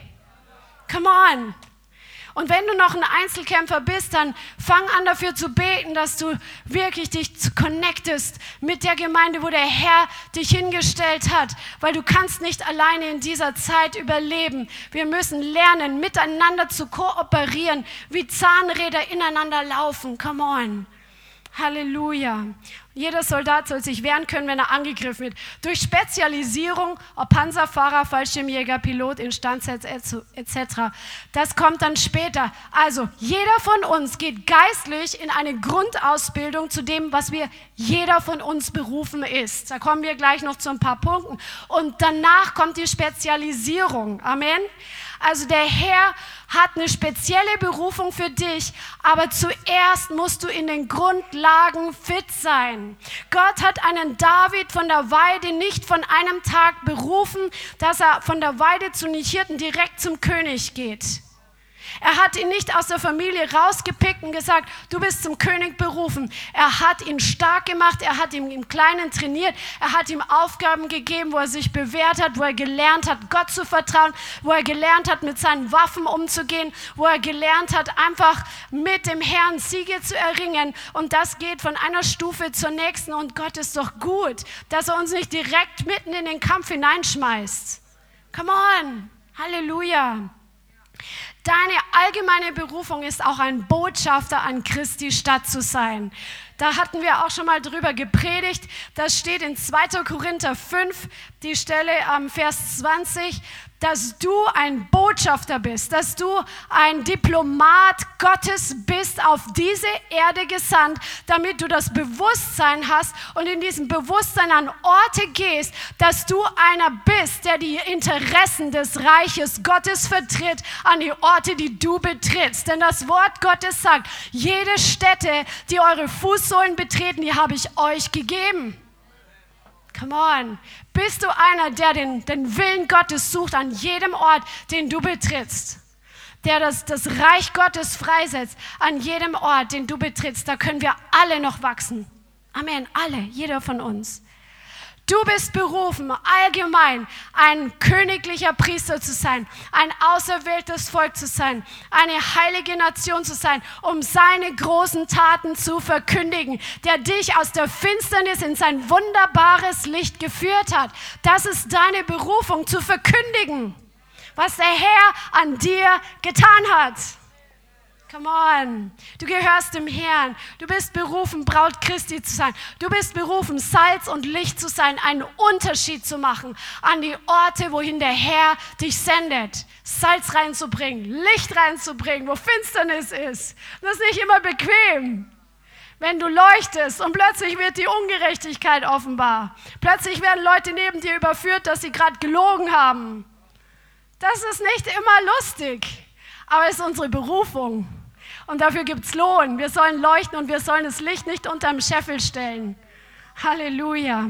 Come on. Und wenn du noch ein Einzelkämpfer bist, dann fang an dafür zu beten, dass du wirklich dich connectest mit der Gemeinde, wo der Herr dich hingestellt hat, weil du kannst nicht alleine in dieser Zeit überleben. Wir müssen lernen, miteinander zu kooperieren, wie Zahnräder ineinander laufen. Come on. Halleluja. Jeder Soldat soll sich wehren können, wenn er angegriffen wird. Durch Spezialisierung, ob Panzerfahrer, Fallschirmjäger, Pilot, Instandsetz etc. Das kommt dann später. Also, jeder von uns geht geistlich in eine Grundausbildung zu dem, was wir jeder von uns berufen ist. Da kommen wir gleich noch zu ein paar Punkten. Und danach kommt die Spezialisierung. Amen. Also der Herr hat eine spezielle Berufung für dich, aber zuerst musst du in den Grundlagen fit sein. Gott hat einen David von der Weide nicht von einem Tag berufen, dass er von der Weide zu Nichierten direkt zum König geht. Er hat ihn nicht aus der Familie rausgepickt und gesagt, du bist zum König berufen. Er hat ihn stark gemacht, er hat ihn im Kleinen trainiert, er hat ihm Aufgaben gegeben, wo er sich bewährt hat, wo er gelernt hat, Gott zu vertrauen, wo er gelernt hat, mit seinen Waffen umzugehen, wo er gelernt hat, einfach mit dem Herrn Siege zu erringen. Und das geht von einer Stufe zur nächsten. Und Gott ist doch gut, dass er uns nicht direkt mitten in den Kampf hineinschmeißt. Come on. Halleluja. Deine allgemeine Berufung ist auch ein Botschafter an Christi Stadt zu sein. Da hatten wir auch schon mal drüber gepredigt. Das steht in 2. Korinther 5, die Stelle am Vers 20 dass du ein Botschafter bist, dass du ein Diplomat Gottes bist, auf diese Erde gesandt, damit du das Bewusstsein hast und in diesem Bewusstsein an Orte gehst, dass du einer bist, der die Interessen des Reiches Gottes vertritt an die Orte, die du betrittst. Denn das Wort Gottes sagt, jede Stätte, die eure Fußsohlen betreten, die habe ich euch gegeben. Come on. Bist du einer, der den, den Willen Gottes sucht an jedem Ort, den du betrittst? Der das, das Reich Gottes freisetzt an jedem Ort, den du betrittst. Da können wir alle noch wachsen. Amen. Alle, jeder von uns. Du bist berufen, allgemein ein königlicher Priester zu sein, ein auserwähltes Volk zu sein, eine heilige Nation zu sein, um seine großen Taten zu verkündigen, der dich aus der Finsternis in sein wunderbares Licht geführt hat. Das ist deine Berufung zu verkündigen, was der Herr an dir getan hat. Come on. Du gehörst dem Herrn. Du bist berufen, Braut Christi zu sein. Du bist berufen, Salz und Licht zu sein, einen Unterschied zu machen an die Orte, wohin der Herr dich sendet. Salz reinzubringen, Licht reinzubringen, wo Finsternis ist. Das ist nicht immer bequem. Wenn du leuchtest und plötzlich wird die Ungerechtigkeit offenbar. Plötzlich werden Leute neben dir überführt, dass sie gerade gelogen haben. Das ist nicht immer lustig, aber es ist unsere Berufung und dafür gibt es Lohn. Wir sollen leuchten und wir sollen das Licht nicht unterm Scheffel stellen. Halleluja.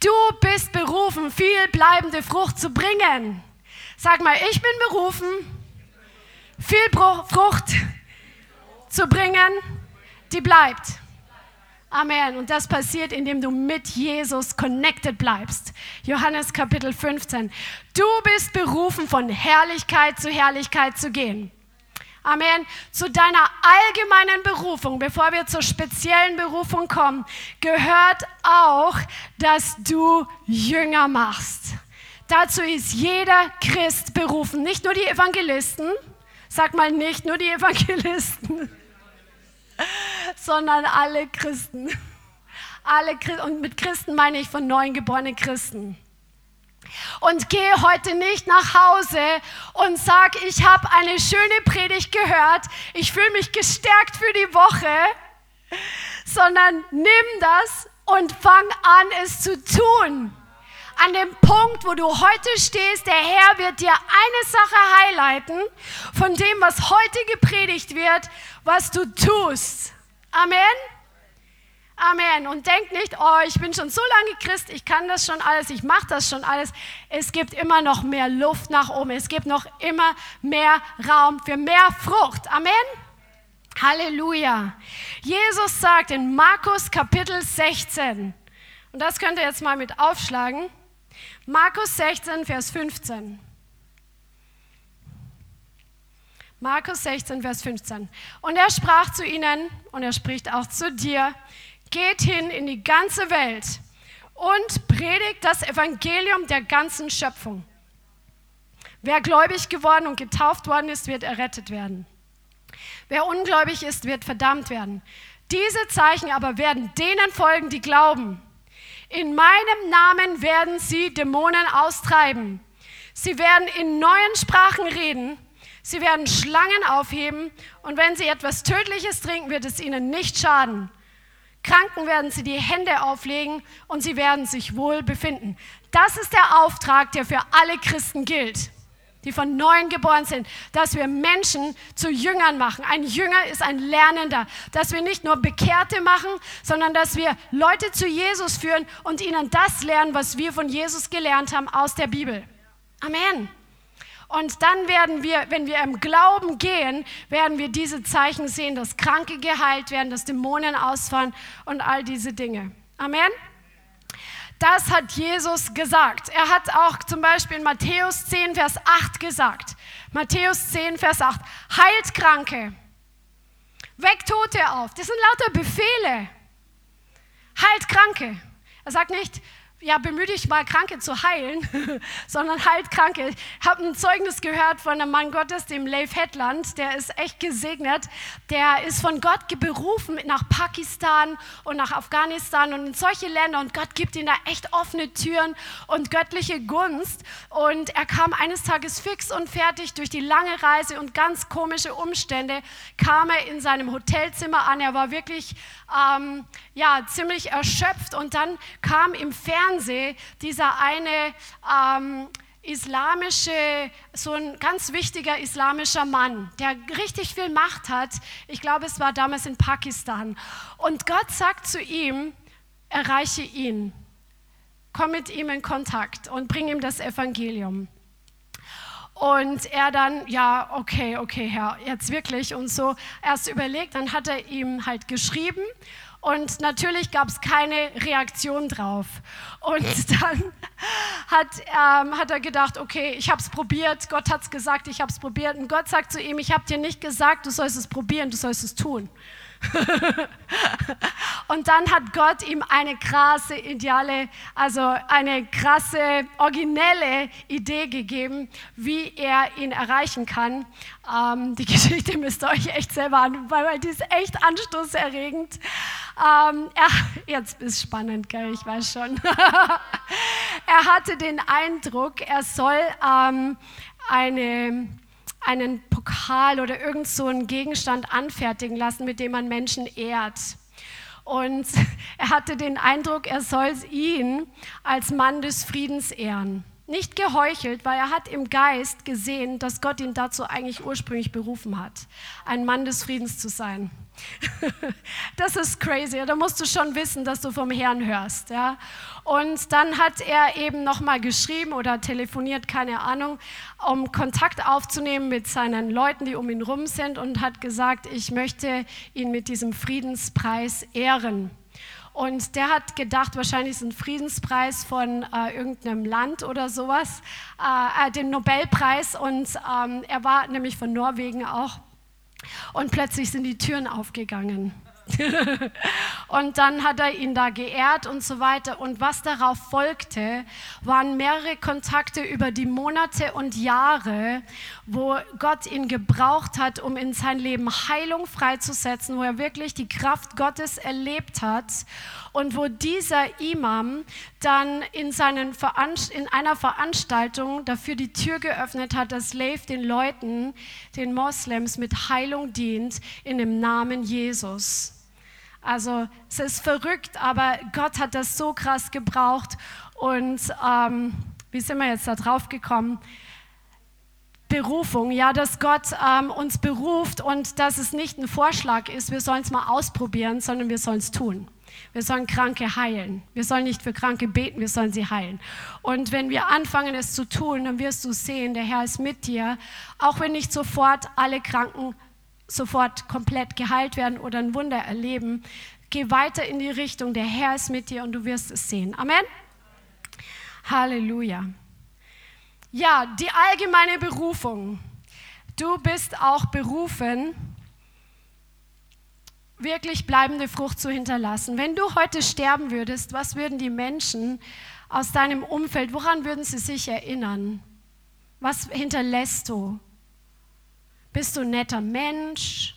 Du bist berufen, viel bleibende Frucht zu bringen. Sag mal, ich bin berufen, viel Frucht zu bringen, die bleibt. Amen. Und das passiert, indem du mit Jesus connected bleibst. Johannes Kapitel 15. Du bist berufen, von Herrlichkeit zu Herrlichkeit zu gehen. Amen. Zu deiner allgemeinen Berufung, bevor wir zur speziellen Berufung kommen, gehört auch, dass du Jünger machst. Dazu ist jeder Christ berufen, nicht nur die Evangelisten. Sag mal nicht nur die Evangelisten, sondern alle Christen. Alle. Und mit Christen meine ich von neuen geborenen Christen und geh heute nicht nach Hause und sag, ich habe eine schöne Predigt gehört, ich fühle mich gestärkt für die Woche, sondern nimm das und fang an, es zu tun. An dem Punkt, wo du heute stehst, der Herr wird dir eine Sache highlighten von dem, was heute gepredigt wird, was du tust. Amen. Amen. Und denkt nicht, oh, ich bin schon so lange Christ, ich kann das schon alles, ich mache das schon alles. Es gibt immer noch mehr Luft nach oben. Es gibt noch immer mehr Raum für mehr Frucht. Amen. Halleluja. Jesus sagt in Markus Kapitel 16, und das könnt ihr jetzt mal mit aufschlagen, Markus 16, Vers 15. Markus 16, Vers 15. Und er sprach zu ihnen, und er spricht auch zu dir, geht hin in die ganze Welt und predigt das Evangelium der ganzen Schöpfung. Wer gläubig geworden und getauft worden ist, wird errettet werden. Wer ungläubig ist, wird verdammt werden. Diese Zeichen aber werden denen folgen, die glauben. In meinem Namen werden sie Dämonen austreiben. Sie werden in neuen Sprachen reden. Sie werden Schlangen aufheben. Und wenn sie etwas Tödliches trinken, wird es ihnen nicht schaden. Kranken werden sie die Hände auflegen und sie werden sich wohl befinden. Das ist der Auftrag, der für alle Christen gilt, die von neuem geboren sind, dass wir Menschen zu Jüngern machen. Ein Jünger ist ein Lernender, dass wir nicht nur Bekehrte machen, sondern dass wir Leute zu Jesus führen und ihnen das lernen, was wir von Jesus gelernt haben aus der Bibel. Amen. Und dann werden wir, wenn wir im Glauben gehen, werden wir diese Zeichen sehen, dass Kranke geheilt werden, dass Dämonen ausfahren und all diese Dinge. Amen. Das hat Jesus gesagt. Er hat auch zum Beispiel in Matthäus 10, Vers 8 gesagt. Matthäus 10, Vers 8. Heilt Kranke. Weckt Tote auf. Das sind lauter Befehle. Heilt Kranke. Er sagt nicht, ja, bemühe dich mal, Kranke zu heilen, sondern halt Kranke. Ich habe ein Zeugnis gehört von einem Mann Gottes, dem Leif Hetland, der ist echt gesegnet. Der ist von Gott berufen nach Pakistan und nach Afghanistan und in solche Länder und Gott gibt ihm da echt offene Türen und göttliche Gunst. Und er kam eines Tages fix und fertig durch die lange Reise und ganz komische Umstände, kam er in seinem Hotelzimmer an. Er war wirklich ähm, ja, ziemlich erschöpft und dann kam im Fernsehen dieser eine ähm, islamische, so ein ganz wichtiger islamischer Mann, der richtig viel Macht hat. Ich glaube, es war damals in Pakistan. Und Gott sagt zu ihm, erreiche ihn, komm mit ihm in Kontakt und bring ihm das Evangelium. Und er dann, ja, okay, okay, Herr, jetzt wirklich und so erst überlegt, dann hat er ihm halt geschrieben und natürlich gab es keine Reaktion drauf. Und dann hat, ähm, hat er gedacht, okay, ich habe es probiert, Gott hat es gesagt, ich habe es probiert. Und Gott sagt zu ihm, ich habe dir nicht gesagt, du sollst es probieren, du sollst es tun. und dann hat Gott ihm eine krasse, ideale, also eine krasse, originelle Idee gegeben, wie er ihn erreichen kann. Ähm, die Geschichte müsst ihr euch echt selber an, weil die ist echt anstoßerregend. Ähm, er, jetzt ist spannend, gell? ich weiß schon. er hatte den Eindruck, er soll ähm, eine einen Pokal oder irgend so einen Gegenstand anfertigen lassen, mit dem man Menschen ehrt. Und er hatte den Eindruck, er soll ihn als Mann des Friedens ehren. Nicht geheuchelt, weil er hat im Geist gesehen, dass Gott ihn dazu eigentlich ursprünglich berufen hat, ein Mann des Friedens zu sein. das ist crazy. Da musst du schon wissen, dass du vom Herrn hörst. Ja? Und dann hat er eben nochmal geschrieben oder telefoniert, keine Ahnung, um Kontakt aufzunehmen mit seinen Leuten, die um ihn rum sind und hat gesagt, ich möchte ihn mit diesem Friedenspreis ehren. Und der hat gedacht, wahrscheinlich ist ein Friedenspreis von äh, irgendeinem Land oder sowas, äh, äh, den Nobelpreis. Und ähm, er war nämlich von Norwegen auch. Und plötzlich sind die Türen aufgegangen. und dann hat er ihn da geehrt und so weiter. Und was darauf folgte, waren mehrere Kontakte über die Monate und Jahre, wo Gott ihn gebraucht hat, um in sein Leben Heilung freizusetzen, wo er wirklich die Kraft Gottes erlebt hat und wo dieser Imam dann in, seinen in einer Veranstaltung dafür die Tür geöffnet hat, dass Leif den Leuten, den Moslems mit Heilung dient in dem Namen Jesus. Also es ist verrückt, aber Gott hat das so krass gebraucht. Und ähm, wie sind wir jetzt da drauf gekommen? Berufung, ja, dass Gott ähm, uns beruft und dass es nicht ein Vorschlag ist, wir sollen es mal ausprobieren, sondern wir sollen es tun. Wir sollen Kranke heilen. Wir sollen nicht für Kranke beten, wir sollen sie heilen. Und wenn wir anfangen, es zu tun, dann wirst du sehen, der Herr ist mit dir. Auch wenn nicht sofort alle Kranken sofort komplett geheilt werden oder ein Wunder erleben, geh weiter in die Richtung. Der Herr ist mit dir und du wirst es sehen. Amen. Halleluja. Ja, die allgemeine Berufung. Du bist auch berufen, wirklich bleibende Frucht zu hinterlassen. Wenn du heute sterben würdest, was würden die Menschen aus deinem Umfeld, woran würden sie sich erinnern? Was hinterlässt du? Bist du ein netter Mensch?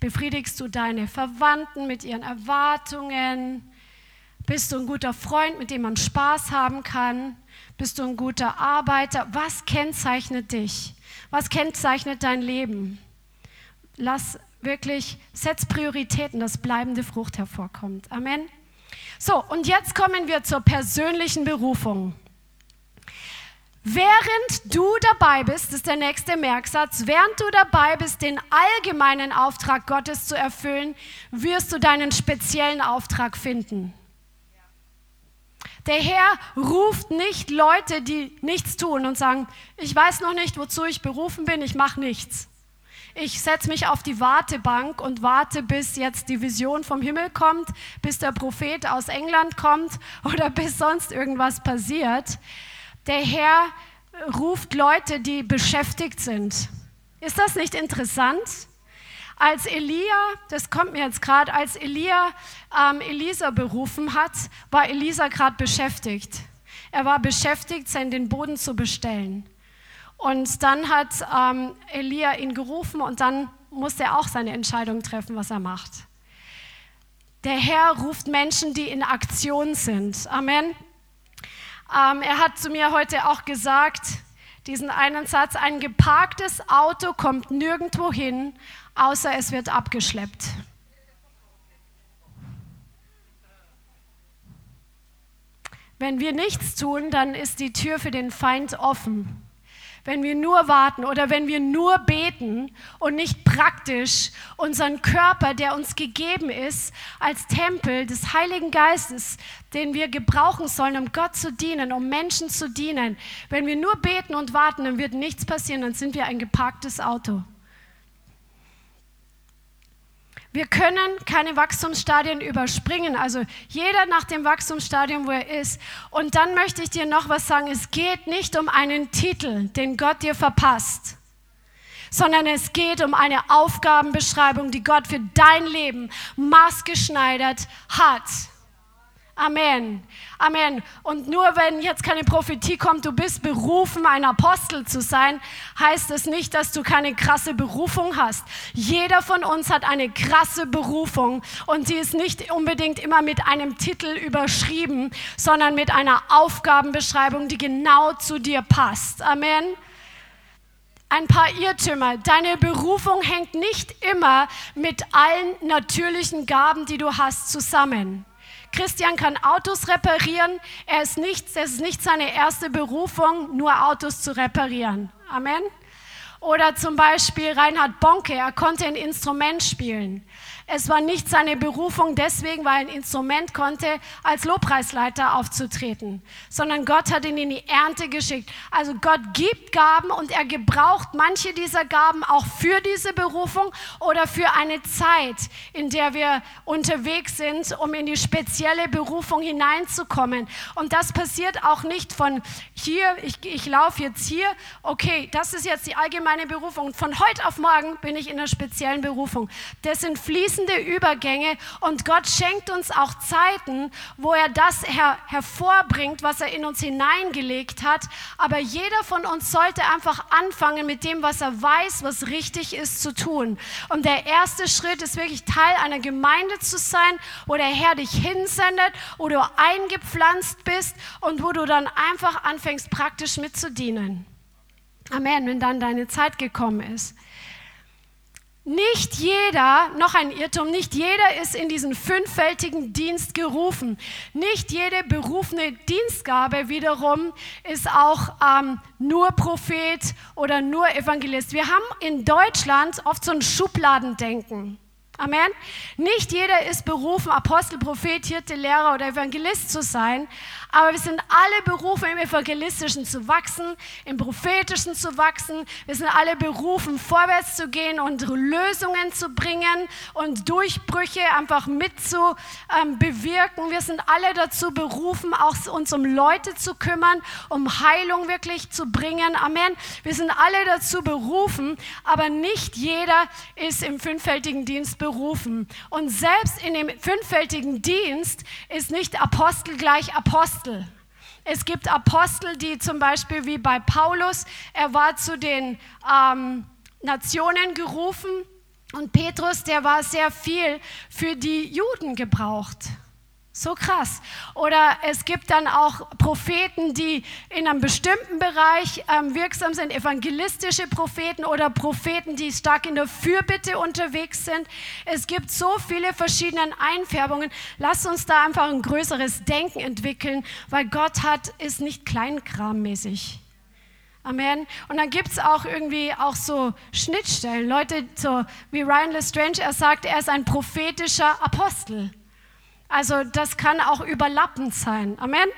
Befriedigst du deine Verwandten mit ihren Erwartungen? Bist du ein guter Freund, mit dem man Spaß haben kann? Bist du ein guter Arbeiter? Was kennzeichnet dich? Was kennzeichnet dein Leben? Lass wirklich, setz Prioritäten, dass bleibende Frucht hervorkommt. Amen. So, und jetzt kommen wir zur persönlichen Berufung. Während du dabei bist, ist der nächste Merksatz, während du dabei bist, den allgemeinen Auftrag Gottes zu erfüllen, wirst du deinen speziellen Auftrag finden. Der Herr ruft nicht Leute, die nichts tun und sagen, ich weiß noch nicht, wozu ich berufen bin, ich mache nichts ich setze mich auf die Wartebank und warte, bis jetzt die Vision vom Himmel kommt, bis der Prophet aus England kommt oder bis sonst irgendwas passiert. Der Herr ruft Leute, die beschäftigt sind. Ist das nicht interessant? als Elia, das kommt mir jetzt gerade, als Elia ähm, Elisa berufen hat, war Elisa gerade beschäftigt. Er war beschäftigt, den Boden zu bestellen. Und dann hat ähm, Elia ihn gerufen und dann musste er auch seine Entscheidung treffen, was er macht. Der Herr ruft Menschen, die in Aktion sind. Amen. Ähm, er hat zu mir heute auch gesagt, diesen einen Satz, ein geparktes Auto kommt nirgendwo hin, außer es wird abgeschleppt. Wenn wir nichts tun, dann ist die Tür für den Feind offen wenn wir nur warten oder wenn wir nur beten und nicht praktisch unseren Körper, der uns gegeben ist, als Tempel des Heiligen Geistes, den wir gebrauchen sollen, um Gott zu dienen, um Menschen zu dienen. Wenn wir nur beten und warten, dann wird nichts passieren, dann sind wir ein geparktes Auto. Wir können keine Wachstumsstadien überspringen. Also jeder nach dem Wachstumsstadium, wo er ist. Und dann möchte ich dir noch was sagen. Es geht nicht um einen Titel, den Gott dir verpasst, sondern es geht um eine Aufgabenbeschreibung, die Gott für dein Leben maßgeschneidert hat. Amen. Amen. Und nur wenn jetzt keine Prophetie kommt, du bist berufen, ein Apostel zu sein, heißt es nicht, dass du keine krasse Berufung hast. Jeder von uns hat eine krasse Berufung und sie ist nicht unbedingt immer mit einem Titel überschrieben, sondern mit einer Aufgabenbeschreibung, die genau zu dir passt. Amen ein paar Irrtümer. Deine Berufung hängt nicht immer mit allen natürlichen Gaben, die du hast, zusammen. Christian kann Autos reparieren. Er ist nicht, es ist nicht seine erste Berufung, nur Autos zu reparieren. Amen. Oder zum Beispiel Reinhard Bonke, er konnte ein Instrument spielen. Es war nicht seine Berufung deswegen, weil er ein Instrument konnte, als Lobpreisleiter aufzutreten, sondern Gott hat ihn in die Ernte geschickt. Also Gott gibt Gaben und er gebraucht manche dieser Gaben auch für diese Berufung oder für eine Zeit, in der wir unterwegs sind, um in die spezielle Berufung hineinzukommen. Und das passiert auch nicht von hier, ich, ich laufe jetzt hier, okay, das ist jetzt die allgemeine Berufung. Von heute auf morgen bin ich in einer speziellen Berufung. Das sind fließende fließende Übergänge und Gott schenkt uns auch Zeiten, wo er das her hervorbringt, was er in uns hineingelegt hat. Aber jeder von uns sollte einfach anfangen mit dem, was er weiß, was richtig ist zu tun. Und der erste Schritt ist wirklich Teil einer Gemeinde zu sein, wo der Herr dich hinsendet, wo du eingepflanzt bist und wo du dann einfach anfängst, praktisch mitzudienen. Amen, wenn dann deine Zeit gekommen ist. Nicht jeder, noch ein Irrtum, nicht jeder ist in diesen fünffältigen Dienst gerufen. Nicht jede berufene Dienstgabe wiederum ist auch ähm, nur Prophet oder nur Evangelist. Wir haben in Deutschland oft so ein Schubladendenken. Amen. Nicht jeder ist berufen, Apostel, Prophet, Hirte, Lehrer oder Evangelist zu sein, aber wir sind alle berufen, im Evangelistischen zu wachsen, im Prophetischen zu wachsen. Wir sind alle berufen, vorwärts zu gehen und Lösungen zu bringen und Durchbrüche einfach mit zu ähm. Wir sind alle dazu berufen, auch uns um Leute zu kümmern, um Heilung wirklich zu bringen. Amen. Wir sind alle dazu berufen, aber nicht jeder ist im fünffältigen Dienst berufen. Und selbst in dem fünffältigen Dienst ist nicht Apostel gleich Apostel. Apostel. Es gibt Apostel, die zum Beispiel wie bei Paulus, er war zu den ähm, Nationen gerufen und Petrus, der war sehr viel für die Juden gebraucht. So krass. Oder es gibt dann auch Propheten, die in einem bestimmten Bereich ähm, wirksam sind, evangelistische Propheten oder Propheten, die stark in der Fürbitte unterwegs sind. Es gibt so viele verschiedene Einfärbungen. Lass uns da einfach ein größeres Denken entwickeln, weil Gott hat, ist nicht kleinkrammäßig. Amen. Und dann gibt es auch irgendwie auch so Schnittstellen. Leute, so wie Ryan Lestrange, er sagt, er ist ein prophetischer Apostel. Also das kann auch überlappend sein. Amen.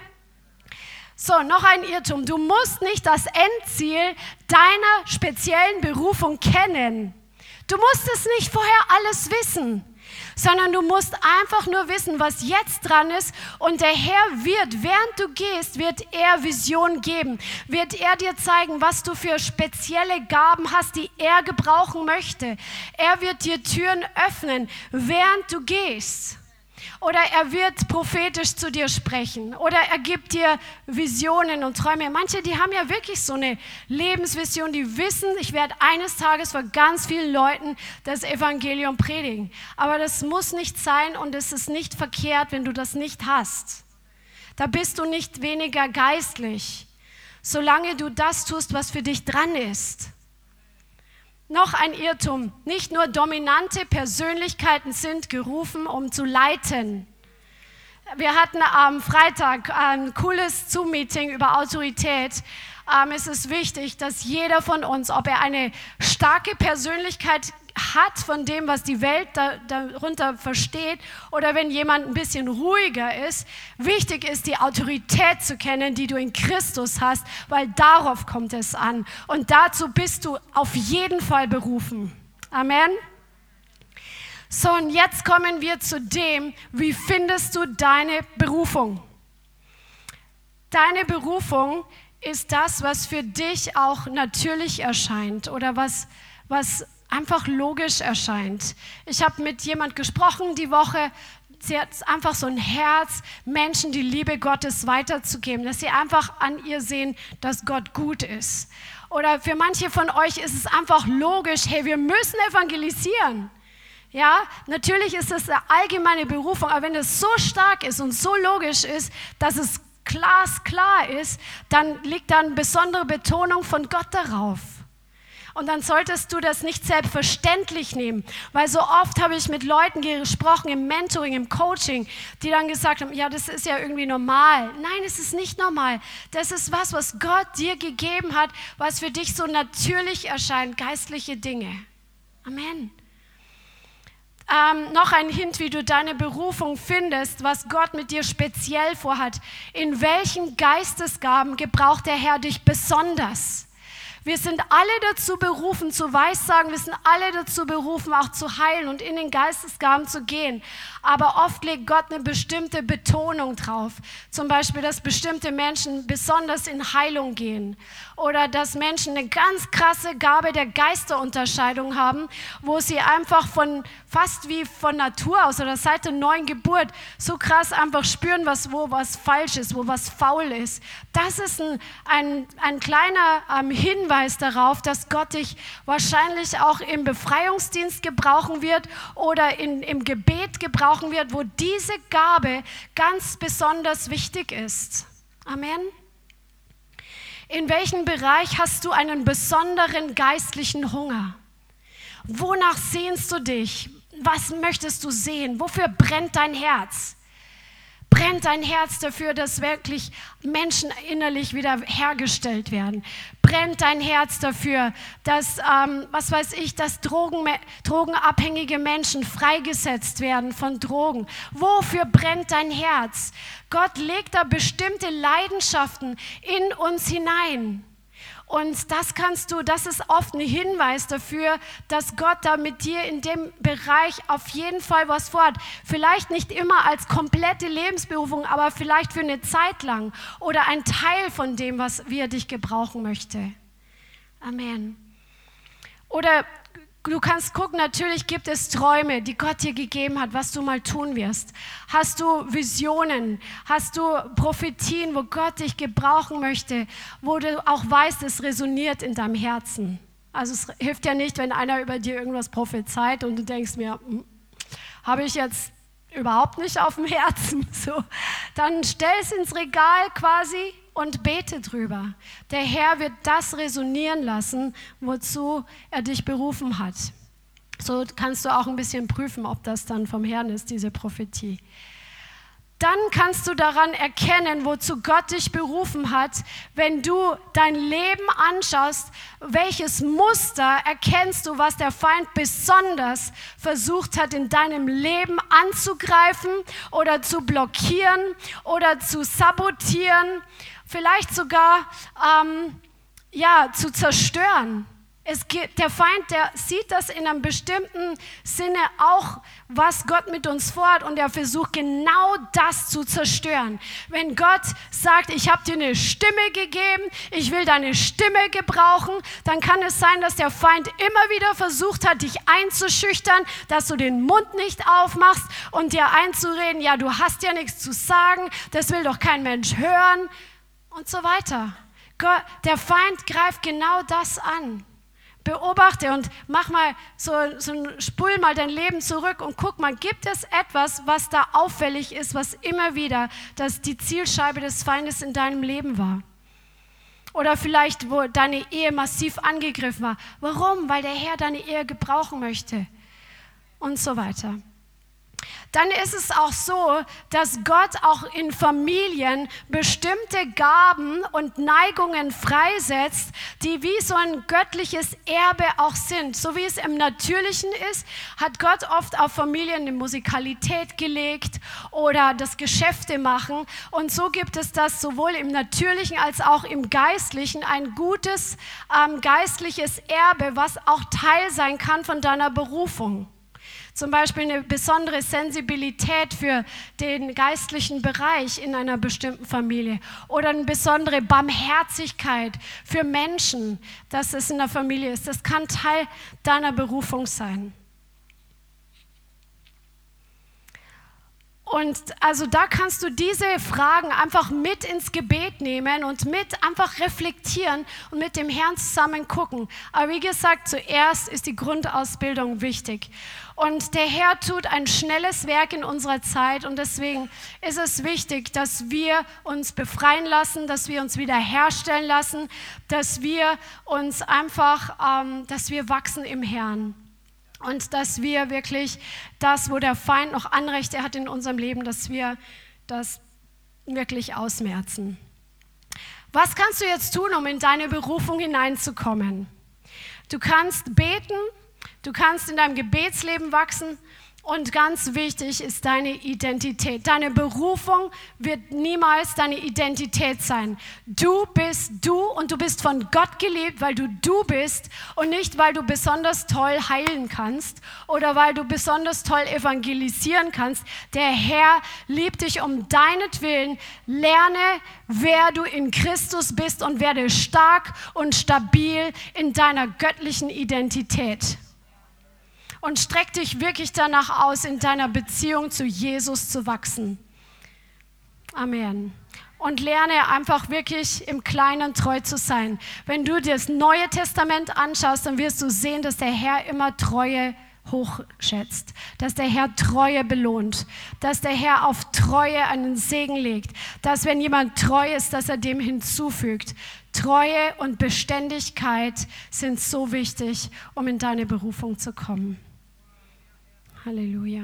So, noch ein Irrtum. Du musst nicht das Endziel deiner speziellen Berufung kennen. Du musst es nicht vorher alles wissen. sondern du musst einfach nur wissen, was jetzt dran ist. Und der Herr wird, während du gehst, wird er Vision geben, wird er dir zeigen, was du für spezielle Gaben hast, die er gebrauchen möchte. Er wird dir Türen öffnen, während du gehst. Oder er wird prophetisch zu dir sprechen. Oder er gibt dir Visionen und Träume. Manche, die haben ja wirklich so eine Lebensvision, die wissen, ich werde eines Tages vor ganz vielen Leuten das Evangelium predigen. Aber das muss nicht sein und es ist nicht verkehrt, wenn du das nicht hast. Da bist du nicht weniger geistlich, solange du das tust, was für dich dran ist. Noch ein Irrtum. Nicht nur dominante Persönlichkeiten sind gerufen, um zu leiten. Wir hatten am Freitag ein cooles Zoom-Meeting über Autorität. Ähm, es ist wichtig, dass jeder von uns, ob er eine starke Persönlichkeit hat von dem, was die Welt da, darunter versteht, oder wenn jemand ein bisschen ruhiger ist, wichtig ist, die Autorität zu kennen, die du in Christus hast, weil darauf kommt es an. Und dazu bist du auf jeden Fall berufen. Amen. So, und jetzt kommen wir zu dem, wie findest du deine Berufung? Deine Berufung ist das, was für dich auch natürlich erscheint oder was, was einfach logisch erscheint. Ich habe mit jemand gesprochen die Woche, sie hat einfach so ein Herz, Menschen die Liebe Gottes weiterzugeben, dass sie einfach an ihr sehen, dass Gott gut ist. Oder für manche von euch ist es einfach logisch, hey, wir müssen evangelisieren. Ja, natürlich ist das eine allgemeine Berufung, aber wenn es so stark ist und so logisch ist, dass es glasklar ist, dann liegt da eine besondere Betonung von Gott darauf. Und dann solltest du das nicht selbstverständlich nehmen, weil so oft habe ich mit Leuten gesprochen im Mentoring, im Coaching, die dann gesagt haben, ja, das ist ja irgendwie normal. Nein, es ist nicht normal. Das ist was, was Gott dir gegeben hat, was für dich so natürlich erscheint, geistliche Dinge. Amen. Ähm, noch ein Hint, wie du deine Berufung findest, was Gott mit dir speziell vorhat. In welchen Geistesgaben gebraucht der Herr dich besonders? Wir sind alle dazu berufen zu Weissagen, wir sind alle dazu berufen auch zu heilen und in den Geistesgaben zu gehen. Aber oft legt Gott eine bestimmte Betonung drauf. Zum Beispiel, dass bestimmte Menschen besonders in Heilung gehen oder dass Menschen eine ganz krasse Gabe der Geisterunterscheidung haben, wo sie einfach von fast wie von Natur aus oder seit der neuen Geburt so krass einfach spüren, was, wo was falsch ist, wo was faul ist. Das ist ein, ein, ein kleiner ähm, Hinweis darauf, dass Gott dich wahrscheinlich auch im Befreiungsdienst gebrauchen wird oder in, im Gebet gebrauchen wird, wo diese Gabe ganz besonders wichtig ist. Amen. In welchem Bereich hast du einen besonderen geistlichen Hunger? Wonach sehnst du dich? Was möchtest du sehen? Wofür brennt dein Herz? Brennt dein Herz dafür, dass wirklich Menschen innerlich wieder hergestellt werden? Brennt dein Herz dafür, dass, ähm, was weiß ich, dass Drogen, drogenabhängige Menschen freigesetzt werden von Drogen? Wofür brennt dein Herz? Gott legt da bestimmte Leidenschaften in uns hinein. Und das kannst du, das ist oft ein Hinweis dafür, dass Gott da mit dir in dem Bereich auf jeden Fall was vorhat. Vielleicht nicht immer als komplette Lebensberufung, aber vielleicht für eine Zeit lang oder ein Teil von dem, was wir dich gebrauchen möchte. Amen. Oder Du kannst gucken, natürlich gibt es Träume, die Gott dir gegeben hat, was du mal tun wirst. Hast du Visionen? Hast du Prophetien, wo Gott dich gebrauchen möchte, wo du auch weißt, es resoniert in deinem Herzen? Also es hilft ja nicht, wenn einer über dir irgendwas prophezeit und du denkst mir, hm, habe ich jetzt überhaupt nicht auf dem Herzen. So, dann stell es ins Regal quasi und bete drüber. Der Herr wird das resonieren lassen, wozu er dich berufen hat. So kannst du auch ein bisschen prüfen, ob das dann vom Herrn ist, diese Prophetie dann kannst du daran erkennen, wozu Gott dich berufen hat, wenn du dein Leben anschaust, welches Muster erkennst du, was der Feind besonders versucht hat, in deinem Leben anzugreifen oder zu blockieren oder zu sabotieren, vielleicht sogar ähm, ja, zu zerstören. Es gibt, der Feind, der sieht das in einem bestimmten Sinne auch, was Gott mit uns vorhat und er versucht genau das zu zerstören. Wenn Gott sagt, ich habe dir eine Stimme gegeben, ich will deine Stimme gebrauchen, dann kann es sein, dass der Feind immer wieder versucht hat, dich einzuschüchtern, dass du den Mund nicht aufmachst und dir einzureden, ja, du hast ja nichts zu sagen, das will doch kein Mensch hören und so weiter. Gott, der Feind greift genau das an beobachte und mach mal so, so spul mal dein Leben zurück und guck mal, gibt es etwas, was da auffällig ist, was immer wieder das die Zielscheibe des Feindes in deinem Leben war? Oder vielleicht, wo deine Ehe massiv angegriffen war. Warum? Weil der Herr deine Ehe gebrauchen möchte. Und so weiter dann ist es auch so, dass Gott auch in Familien bestimmte Gaben und Neigungen freisetzt, die wie so ein göttliches Erbe auch sind. So wie es im Natürlichen ist, hat Gott oft auf Familien eine Musikalität gelegt oder das Geschäfte machen. Und so gibt es das sowohl im Natürlichen als auch im Geistlichen, ein gutes ähm, geistliches Erbe, was auch Teil sein kann von deiner Berufung. Zum Beispiel eine besondere Sensibilität für den geistlichen Bereich in einer bestimmten Familie oder eine besondere Barmherzigkeit für Menschen, dass es in der Familie ist. Das kann Teil deiner Berufung sein. Und also da kannst du diese Fragen einfach mit ins Gebet nehmen und mit einfach reflektieren und mit dem Herrn zusammen gucken. Aber wie gesagt, zuerst ist die Grundausbildung wichtig. Und der Herr tut ein schnelles Werk in unserer Zeit und deswegen ist es wichtig, dass wir uns befreien lassen, dass wir uns wiederherstellen lassen, dass wir uns einfach, ähm, dass wir wachsen im Herrn und dass wir wirklich das, wo der Feind noch Anrechte hat in unserem Leben, dass wir das wirklich ausmerzen. Was kannst du jetzt tun, um in deine Berufung hineinzukommen? Du kannst beten, Du kannst in deinem Gebetsleben wachsen und ganz wichtig ist deine Identität. Deine Berufung wird niemals deine Identität sein. Du bist du und du bist von Gott geliebt, weil du du bist und nicht, weil du besonders toll heilen kannst oder weil du besonders toll evangelisieren kannst. Der Herr liebt dich um deinetwillen. Lerne, wer du in Christus bist und werde stark und stabil in deiner göttlichen Identität und streck dich wirklich danach aus, in deiner Beziehung zu Jesus zu wachsen. Amen. Und lerne einfach wirklich im Kleinen treu zu sein. Wenn du dir das Neue Testament anschaust, dann wirst du sehen, dass der Herr immer Treue hochschätzt, dass der Herr Treue belohnt, dass der Herr auf Treue einen Segen legt, dass wenn jemand treu ist, dass er dem hinzufügt. Treue und Beständigkeit sind so wichtig, um in deine Berufung zu kommen. Halleluja.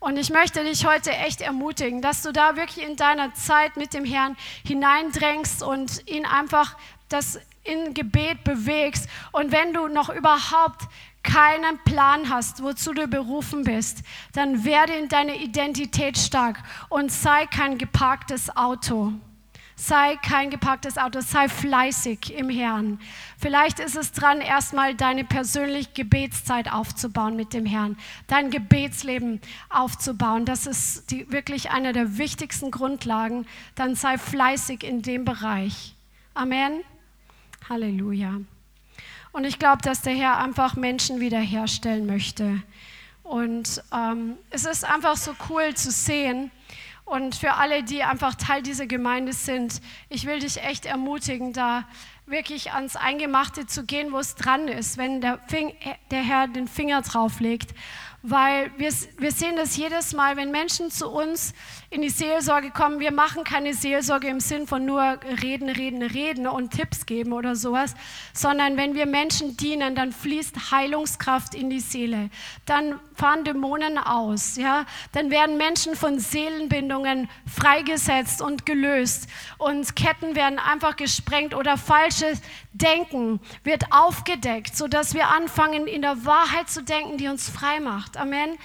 Und ich möchte dich heute echt ermutigen, dass du da wirklich in deiner Zeit mit dem Herrn hineindrängst und ihn einfach das in Gebet bewegst. Und wenn du noch überhaupt keinen Plan hast, wozu du berufen bist, dann werde in deiner Identität stark und sei kein geparktes Auto. Sei kein gepacktes Auto, sei fleißig im Herrn. Vielleicht ist es dran, erstmal deine persönliche Gebetszeit aufzubauen mit dem Herrn, dein Gebetsleben aufzubauen. Das ist die, wirklich eine der wichtigsten Grundlagen. Dann sei fleißig in dem Bereich. Amen. Halleluja. Und ich glaube, dass der Herr einfach Menschen wiederherstellen möchte. Und ähm, es ist einfach so cool zu sehen, und für alle, die einfach Teil dieser Gemeinde sind, ich will dich echt ermutigen, da wirklich ans Eingemachte zu gehen, wo es dran ist, wenn der, Fing, der Herr den Finger drauf legt. Weil wir, wir sehen das jedes Mal, wenn Menschen zu uns in die Seelsorge kommen. Wir machen keine Seelsorge im Sinn von nur reden, reden, reden und Tipps geben oder sowas, sondern wenn wir Menschen dienen, dann fließt Heilungskraft in die Seele. Dann fahren Dämonen aus, ja? Dann werden Menschen von Seelenbindungen freigesetzt und gelöst und Ketten werden einfach gesprengt oder falsches Denken wird aufgedeckt, sodass wir anfangen, in der Wahrheit zu denken, die uns frei macht. macht. Amen.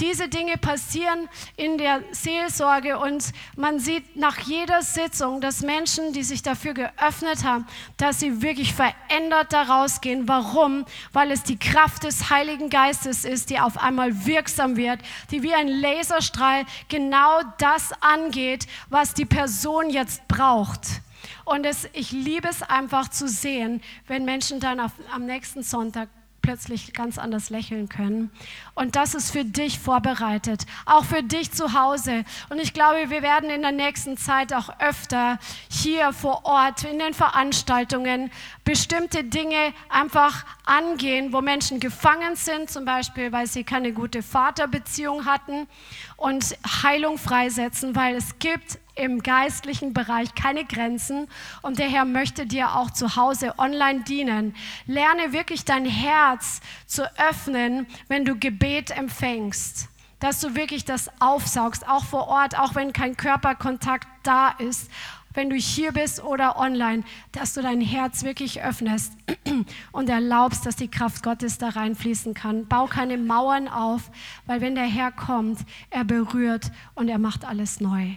Diese Dinge passieren in der Seelsorge und man sieht nach jeder Sitzung, dass Menschen, die sich dafür geöffnet haben, dass sie wirklich verändert daraus gehen. Warum? Weil es die Kraft des Heiligen Geistes ist, die auf einmal wirksam wird, die wie ein Laserstrahl genau das angeht, was die Person jetzt braucht. Und es, ich liebe es einfach zu sehen, wenn Menschen dann auf, am nächsten Sonntag plötzlich ganz anders lächeln können. Und das ist für dich vorbereitet, auch für dich zu Hause. Und ich glaube, wir werden in der nächsten Zeit auch öfter hier vor Ort in den Veranstaltungen bestimmte Dinge einfach angehen, wo Menschen gefangen sind, zum Beispiel, weil sie keine gute Vaterbeziehung hatten und Heilung freisetzen, weil es gibt im geistlichen Bereich keine Grenzen und der Herr möchte dir auch zu Hause online dienen. Lerne wirklich dein Herz zu öffnen, wenn du Gebet empfängst dass du wirklich das aufsaugst, auch vor Ort, auch wenn kein Körperkontakt da ist, wenn du hier bist oder online, dass du dein Herz wirklich öffnest und erlaubst, dass die Kraft Gottes da reinfließen kann. Bau keine Mauern auf, weil wenn der Herr kommt, er berührt und er macht alles neu.